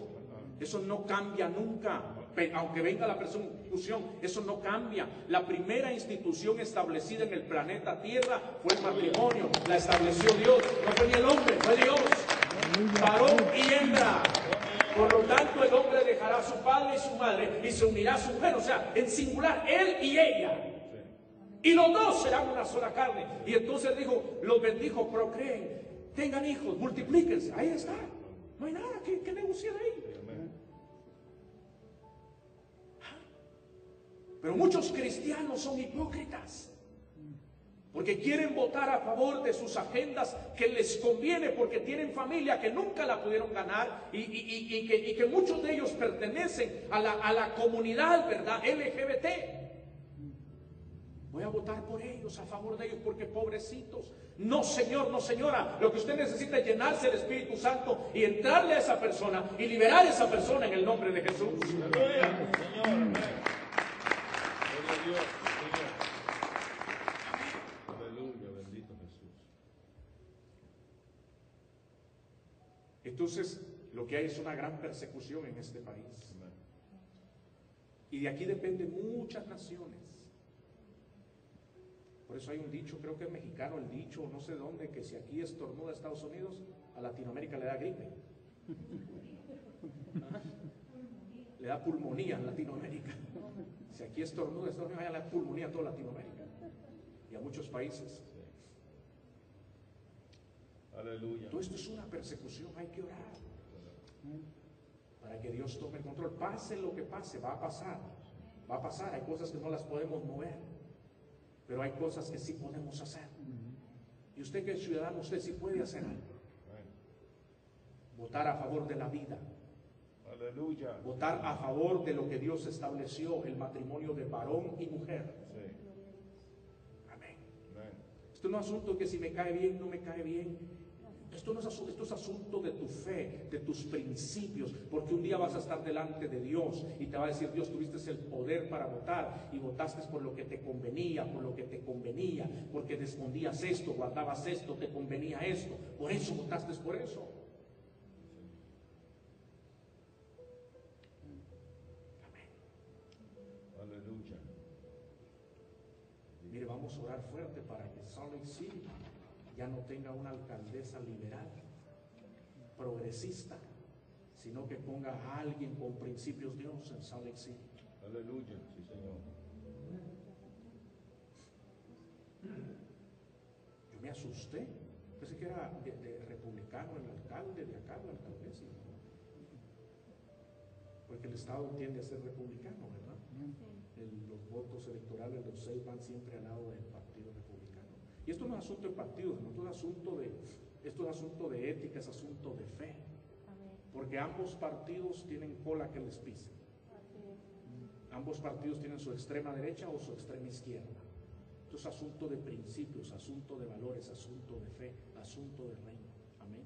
Eso no cambia nunca. Aunque venga la persecución, eso no cambia. La primera institución establecida en el planeta Tierra fue el matrimonio. La estableció Dios. No fue ni el hombre, fue Dios. Varón y hembra. Por lo tanto, el hombre dejará a su padre y su madre y se unirá a su mujer. O sea, en singular, él y ella. Y los dos serán una sola carne. Y entonces dijo, los bendijo, procreen, tengan hijos, multiplíquense. Ahí está. No hay nada que negociar ahí. Pero muchos cristianos son hipócritas. Porque quieren votar a favor de sus agendas que les conviene porque tienen familia que nunca la pudieron ganar y, que, muchos de ellos pertenecen a la, a la comunidad, ¿verdad? LGBT. Voy a votar por ellos, a favor de ellos, porque pobrecitos. No, señor, no, señora. Lo que usted necesita es llenarse del Espíritu Santo y entrarle a esa persona y liberar a esa persona en el nombre de Jesús. Señor. Entonces, lo que hay es una gran persecución en este país. Y de aquí dependen muchas naciones. Por eso hay un dicho, creo que es mexicano el dicho, no sé dónde, que si aquí estornuda Estados Unidos, a Latinoamérica le da gripe. le da pulmonía en Latinoamérica. Si aquí estornuda Estados Unidos, le da pulmonía a toda Latinoamérica y a muchos países. Aleluya. Todo esto es una persecución, hay que orar. Para que Dios tome el control. Pase lo que pase, va a pasar. Va a pasar. Hay cosas que no las podemos mover. Pero hay cosas que sí podemos hacer. Y usted que es ciudadano, usted sí puede hacer algo. Votar a favor de la vida. Aleluya. Votar a favor de lo que Dios estableció, el matrimonio de varón y mujer. Amén. Esto no es asunto que si me cae bien, no me cae bien. Esto no es asunto, esto es asunto de tu fe, de tus principios, porque un día vas a estar delante de Dios y te va a decir, Dios, tuviste el poder para votar y votaste por lo que te convenía, por lo que te convenía, porque escondías esto, guardabas esto, te convenía esto, por eso votaste por eso. Amén. Aleluya. Mire, vamos a orar fuerte para que Salt Lake City ya no tenga una alcaldesa liberal, progresista, sino que ponga a alguien con principios de Dios en Salt Lake City. Aleluya, sí Señor. Yo me asusté. Pensé que era de, republicano el alcalde, de acá la alcaldesa. Porque el Estado tiende a ser republicano, ¿verdad? los votos electorales, los seis van siempre al lado del y esto no es asunto de partidos, no es asunto de, esto es asunto de ética, es asunto de fe. Porque ambos partidos tienen cola que les pise. Ambos partidos tienen su extrema derecha o su extrema izquierda. Esto es asunto de principios, asunto de valores, asunto de fe, asunto de reino. Amén.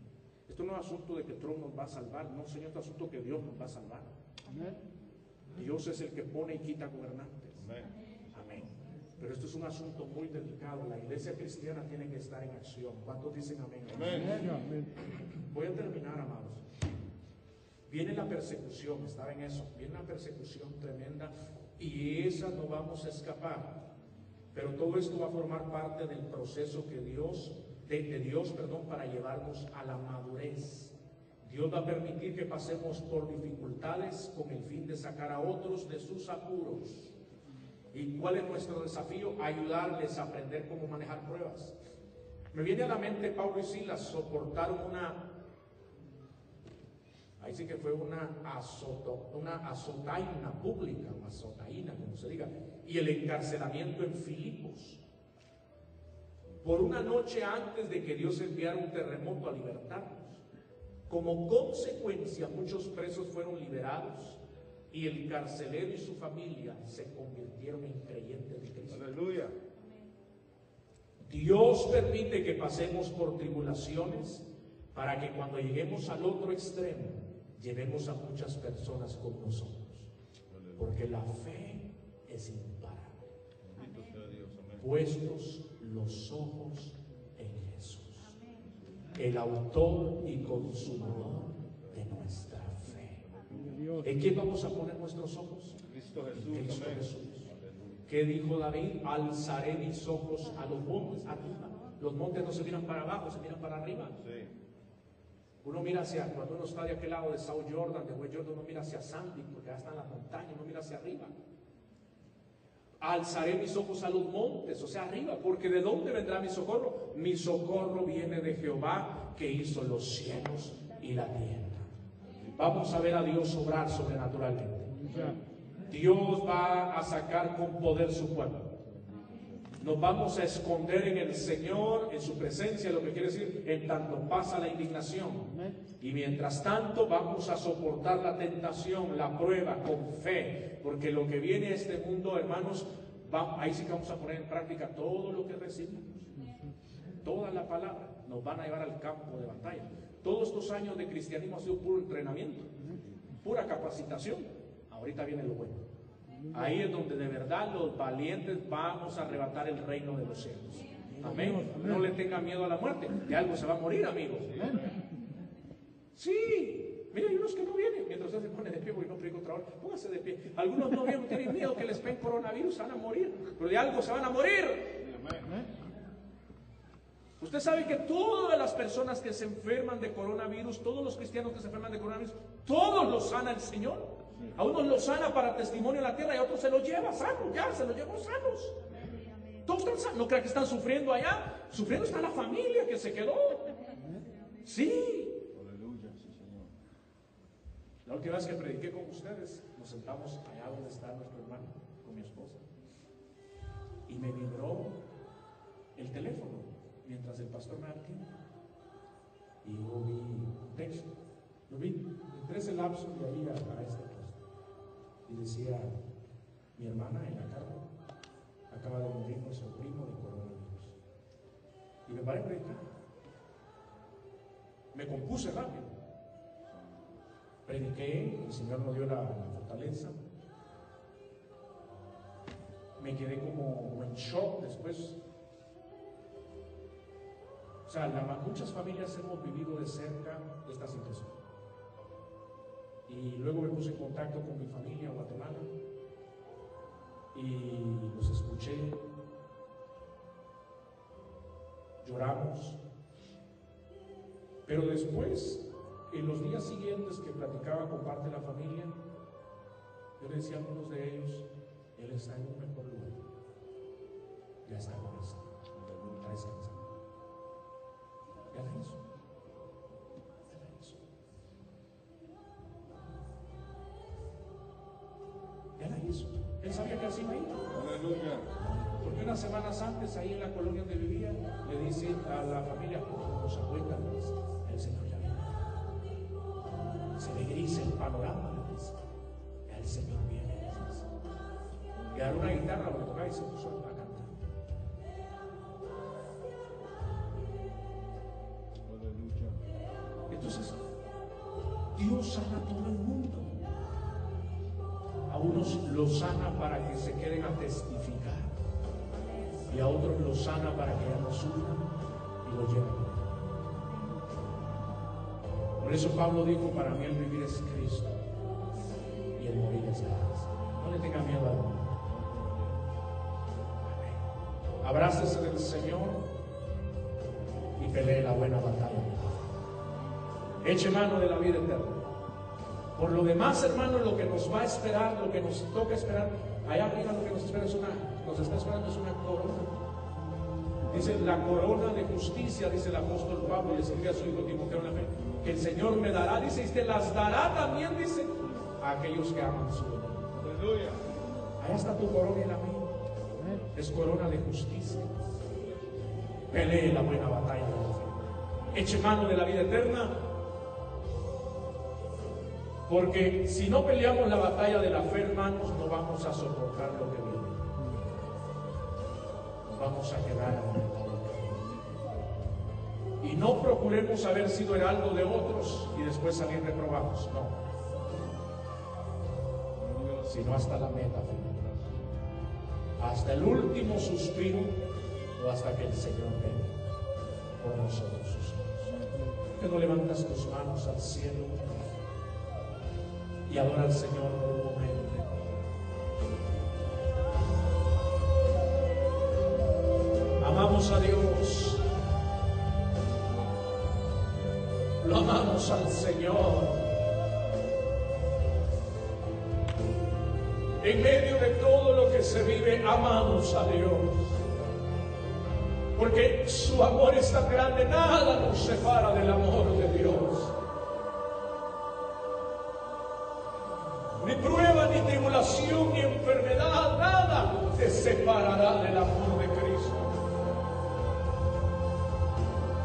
Esto no es asunto de que Trump nos va a salvar, no, Señor, es asunto que Dios nos va a salvar. Dios es el que pone y quita gobernantes. Amén. Pero esto es un asunto muy delicado. La iglesia cristiana tiene que estar en acción. ¿Cuántos dicen amén? amén? Voy a terminar, amados. Viene la persecución, estaba en eso. Viene una persecución tremenda y esa no vamos a escapar. Pero todo esto va a formar parte del proceso que Dios, de, de Dios, perdón, para llevarnos a la madurez. Dios va a permitir que pasemos por dificultades con el fin de sacar a otros de sus apuros. ¿Y cuál es nuestro desafío? Ayudarles a aprender cómo manejar pruebas. Me viene a la mente Pablo y Silas soportaron una, ahí sí que fue una, azoto, una azotaina pública, azotaina, como se diga, y el encarcelamiento en Filipos. Por una noche antes de que Dios enviara un terremoto a libertarnos. Como consecuencia, muchos presos fueron liberados y el carcelero y su familia se convirtieron en creyentes de Cristo. Aleluya. Dios permite que pasemos por tribulaciones para que cuando lleguemos al otro extremo llevemos a muchas personas con nosotros. Porque la fe es imparable. Puestos los ojos en Jesús, el autor y consumador ¿En quién vamos a poner nuestros ojos? Cristo Jesús. Cristo Jesús. ¿Qué dijo David? Alzaré mis ojos a los montes, arriba. Los montes no se miran para abajo, se miran para arriba. Uno mira hacia, cuando uno está de aquel lado de South Jordan, de West Jordan, uno mira hacia Sandy, porque ya están las montañas, uno mira hacia arriba. Alzaré mis ojos a los montes, o sea, arriba, porque ¿de dónde vendrá mi socorro? Mi socorro viene de Jehová que hizo los cielos y la tierra. Vamos a ver a Dios obrar sobrenaturalmente. Dios va a sacar con poder su pueblo. Nos vamos a esconder en el Señor, en su presencia, lo que quiere decir, en tanto pasa la indignación. Y mientras tanto vamos a soportar la tentación, la prueba con fe, porque lo que viene a este mundo, hermanos, ahí sí que vamos a poner en práctica todo lo que recibimos. Toda la palabra nos van a llevar al campo de batalla. Todos estos años de cristianismo ha sido puro entrenamiento, pura capacitación. Ahorita viene lo bueno. Ahí es donde de verdad los valientes vamos a arrebatar el reino de los cielos. Amén. No le tenga miedo a la muerte. De algo se va a morir, amigos. Sí. Mira, hay unos que no vienen. Mientras usted se pone de pie, porque no predico otra hora. Póngase de pie. Algunos no vienen, tienen miedo que les ven coronavirus, van a morir. Pero de algo se van a morir. Usted sabe que todas las personas que se enferman de coronavirus, todos los cristianos que se enferman de coronavirus, todos los sana el Señor. A unos los sana para testimonio en la tierra y a otros se los lleva sanos, ya se los llevó sanos. Todos están sanos. No crean que están sufriendo allá. Sufriendo está la familia que se quedó. Sí. La última vez que prediqué con ustedes, nos sentamos allá donde está nuestro hermano, con mi esposa. Y me vibró el teléfono mientras el pastor me Y yo vi texto. Lo vi, entre ese lapso de ahí a, este y decía, mi hermana en la carne acaba de morir nuestro primo de coronavirus. Y me paré predicar. Me compuse rápido. Prediqué, el Señor nos dio la, fortaleza. Me quedé como, en shock después. O sea, muchas familias hemos vivido de cerca esta situación. Y luego me puse en contacto con mi familia en Guatemala y los escuché. Lloramos. Pero después, en los días siguientes que platicaba con parte de la familia, yo le decía a algunos de ellos, Él está en un mejor lugar. Ya está con está descansando. Ya la hizo. Él sabía que así iba a ir. Porque unas semanas antes, ahí en la colonia donde vivía, le dice a la familia, nos acuerdan, el Señor ya viene. Se le gris el panorama, le dice. El Señor viene, le Y a una guitarra lo tocaba y se puso a sana para que se queden a testificar y a otros los sana para que ya no sufran y lo lleven. Por eso Pablo dijo, para mí el vivir es Cristo y el morir es Dios. No le tenga miedo a Dios. Abrácese del Señor y pelee la buena batalla. Eche mano de la vida eterna. Por lo demás, hermanos, lo que nos va a esperar, lo que nos toca esperar, allá arriba lo que nos espera es una, nos está esperando es una corona. Dice la corona de justicia, dice el apóstol Pablo, y escribe a su hijo Timoteo en la fe, que el Señor me dará, dice, y usted las dará también, dice, a aquellos que aman su. Aleluya. Allá está tu corona y la mía. Es corona de justicia. Pelee la buena batalla. Eche mano de la vida eterna porque si no peleamos la batalla de la fe, hermanos, no vamos a soportar lo que viene. Nos vamos a quedar en Y no procuremos haber sido heraldo de otros y después salir reprobados. No. Sino hasta la meta final. Hasta el último suspiro o hasta que el Señor venga por nosotros sus Que no levantas tus manos al cielo y adora al Señor por un momento. Amamos a Dios. Amamos al Señor. En medio de todo lo que se vive, amamos a Dios. Porque su amor es tan grande, nada nos separa del amor de Dios. Tribulación, ni enfermedad, nada te separará del amor de Cristo.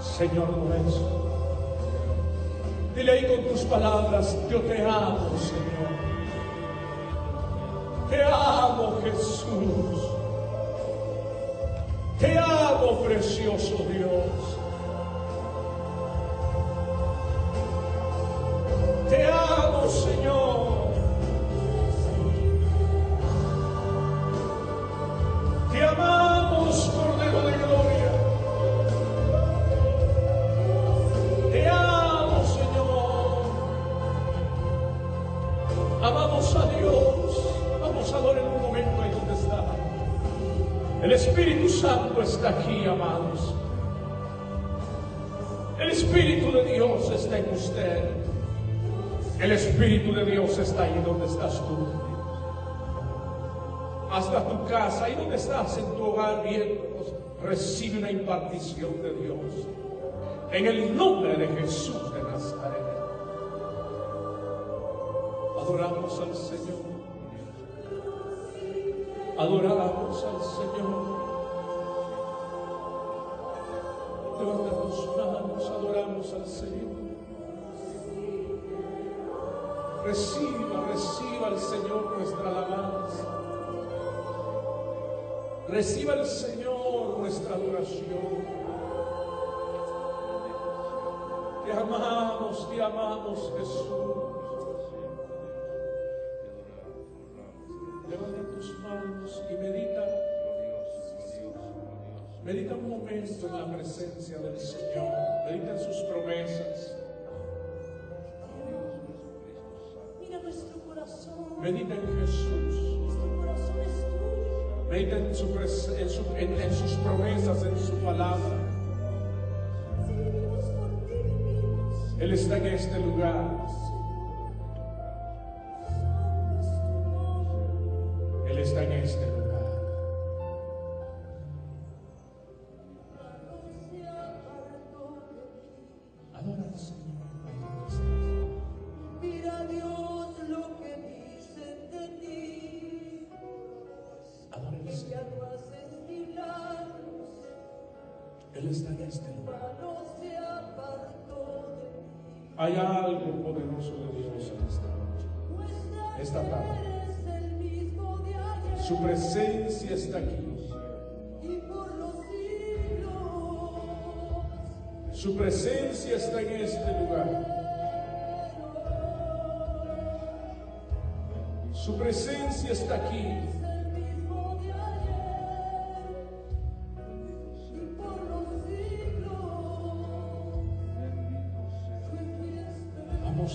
Señor nuestro, dile ahí con tus palabras, yo te amo, Señor. Te amo, Jesús. Te amo, precioso Dios. Casa, ahí donde estás, en tu hogar viéndonos, recibe una impartición de Dios. En el nombre de Jesús de Nazaret. Adoramos al Señor. Adoramos al Señor. Levanta tus manos, adoramos al Señor. Reciba, reciba al Señor nuestra alabanza. Reciba al Señor nuestra adoración. Te amamos, te amamos Jesús. Levanta tus manos y medita. Medita un momento en la presencia del Señor. Medita en sus promesas. Mira nuestro corazón. Medita en Jesús. En, su pres- en su- en- en sus promesas, en su palabra. Él está en este lugar.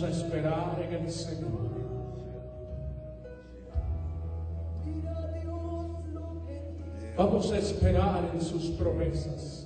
A esperar en el Señor. Vamos a esperar en sus promesas.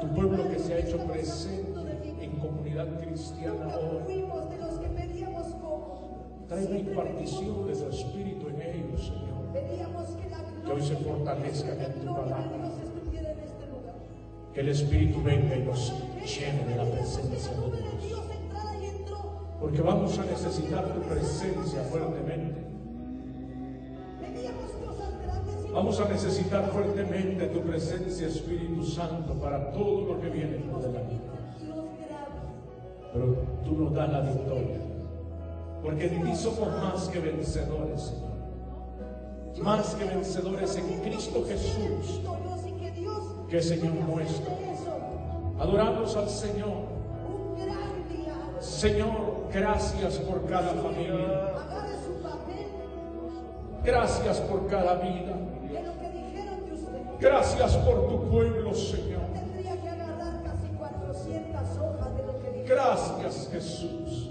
Tu pueblo que se ha hecho presente en comunidad cristiana hoy. Trae la impartición de tu Espíritu en ellos, Señor. Que hoy se fortalezcan en tu palabra. Que el Espíritu venga y nos llene de la presencia de Dios. Porque vamos a necesitar tu presencia fuertemente. Vamos a necesitar fuertemente tu presencia, Espíritu Santo, para todo lo que viene por delante. Pero tú nos das la victoria. Porque en ti somos más que vencedores, Señor. Más que vencedores en Cristo Jesús, que Señor nuestro. Adoramos al Señor. Señor, gracias por cada familia. Gracias por cada vida. Gracias por tu pueblo, Señor. Gracias, Jesús.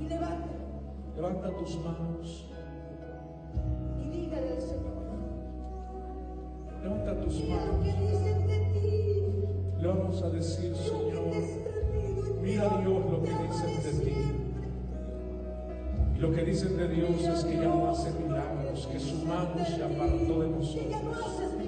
Y levanta. Levanta tus manos. Y dígale al Señor. Levanta tus mira manos. Lo que dicen de ti. Le vamos a decir, Señor. Mira Dios lo que dicen de ti. Lo que dicen de Dios es que ya no hace milagros, que su mano se apartó de nosotros.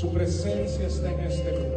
Su presencia está en este lugar.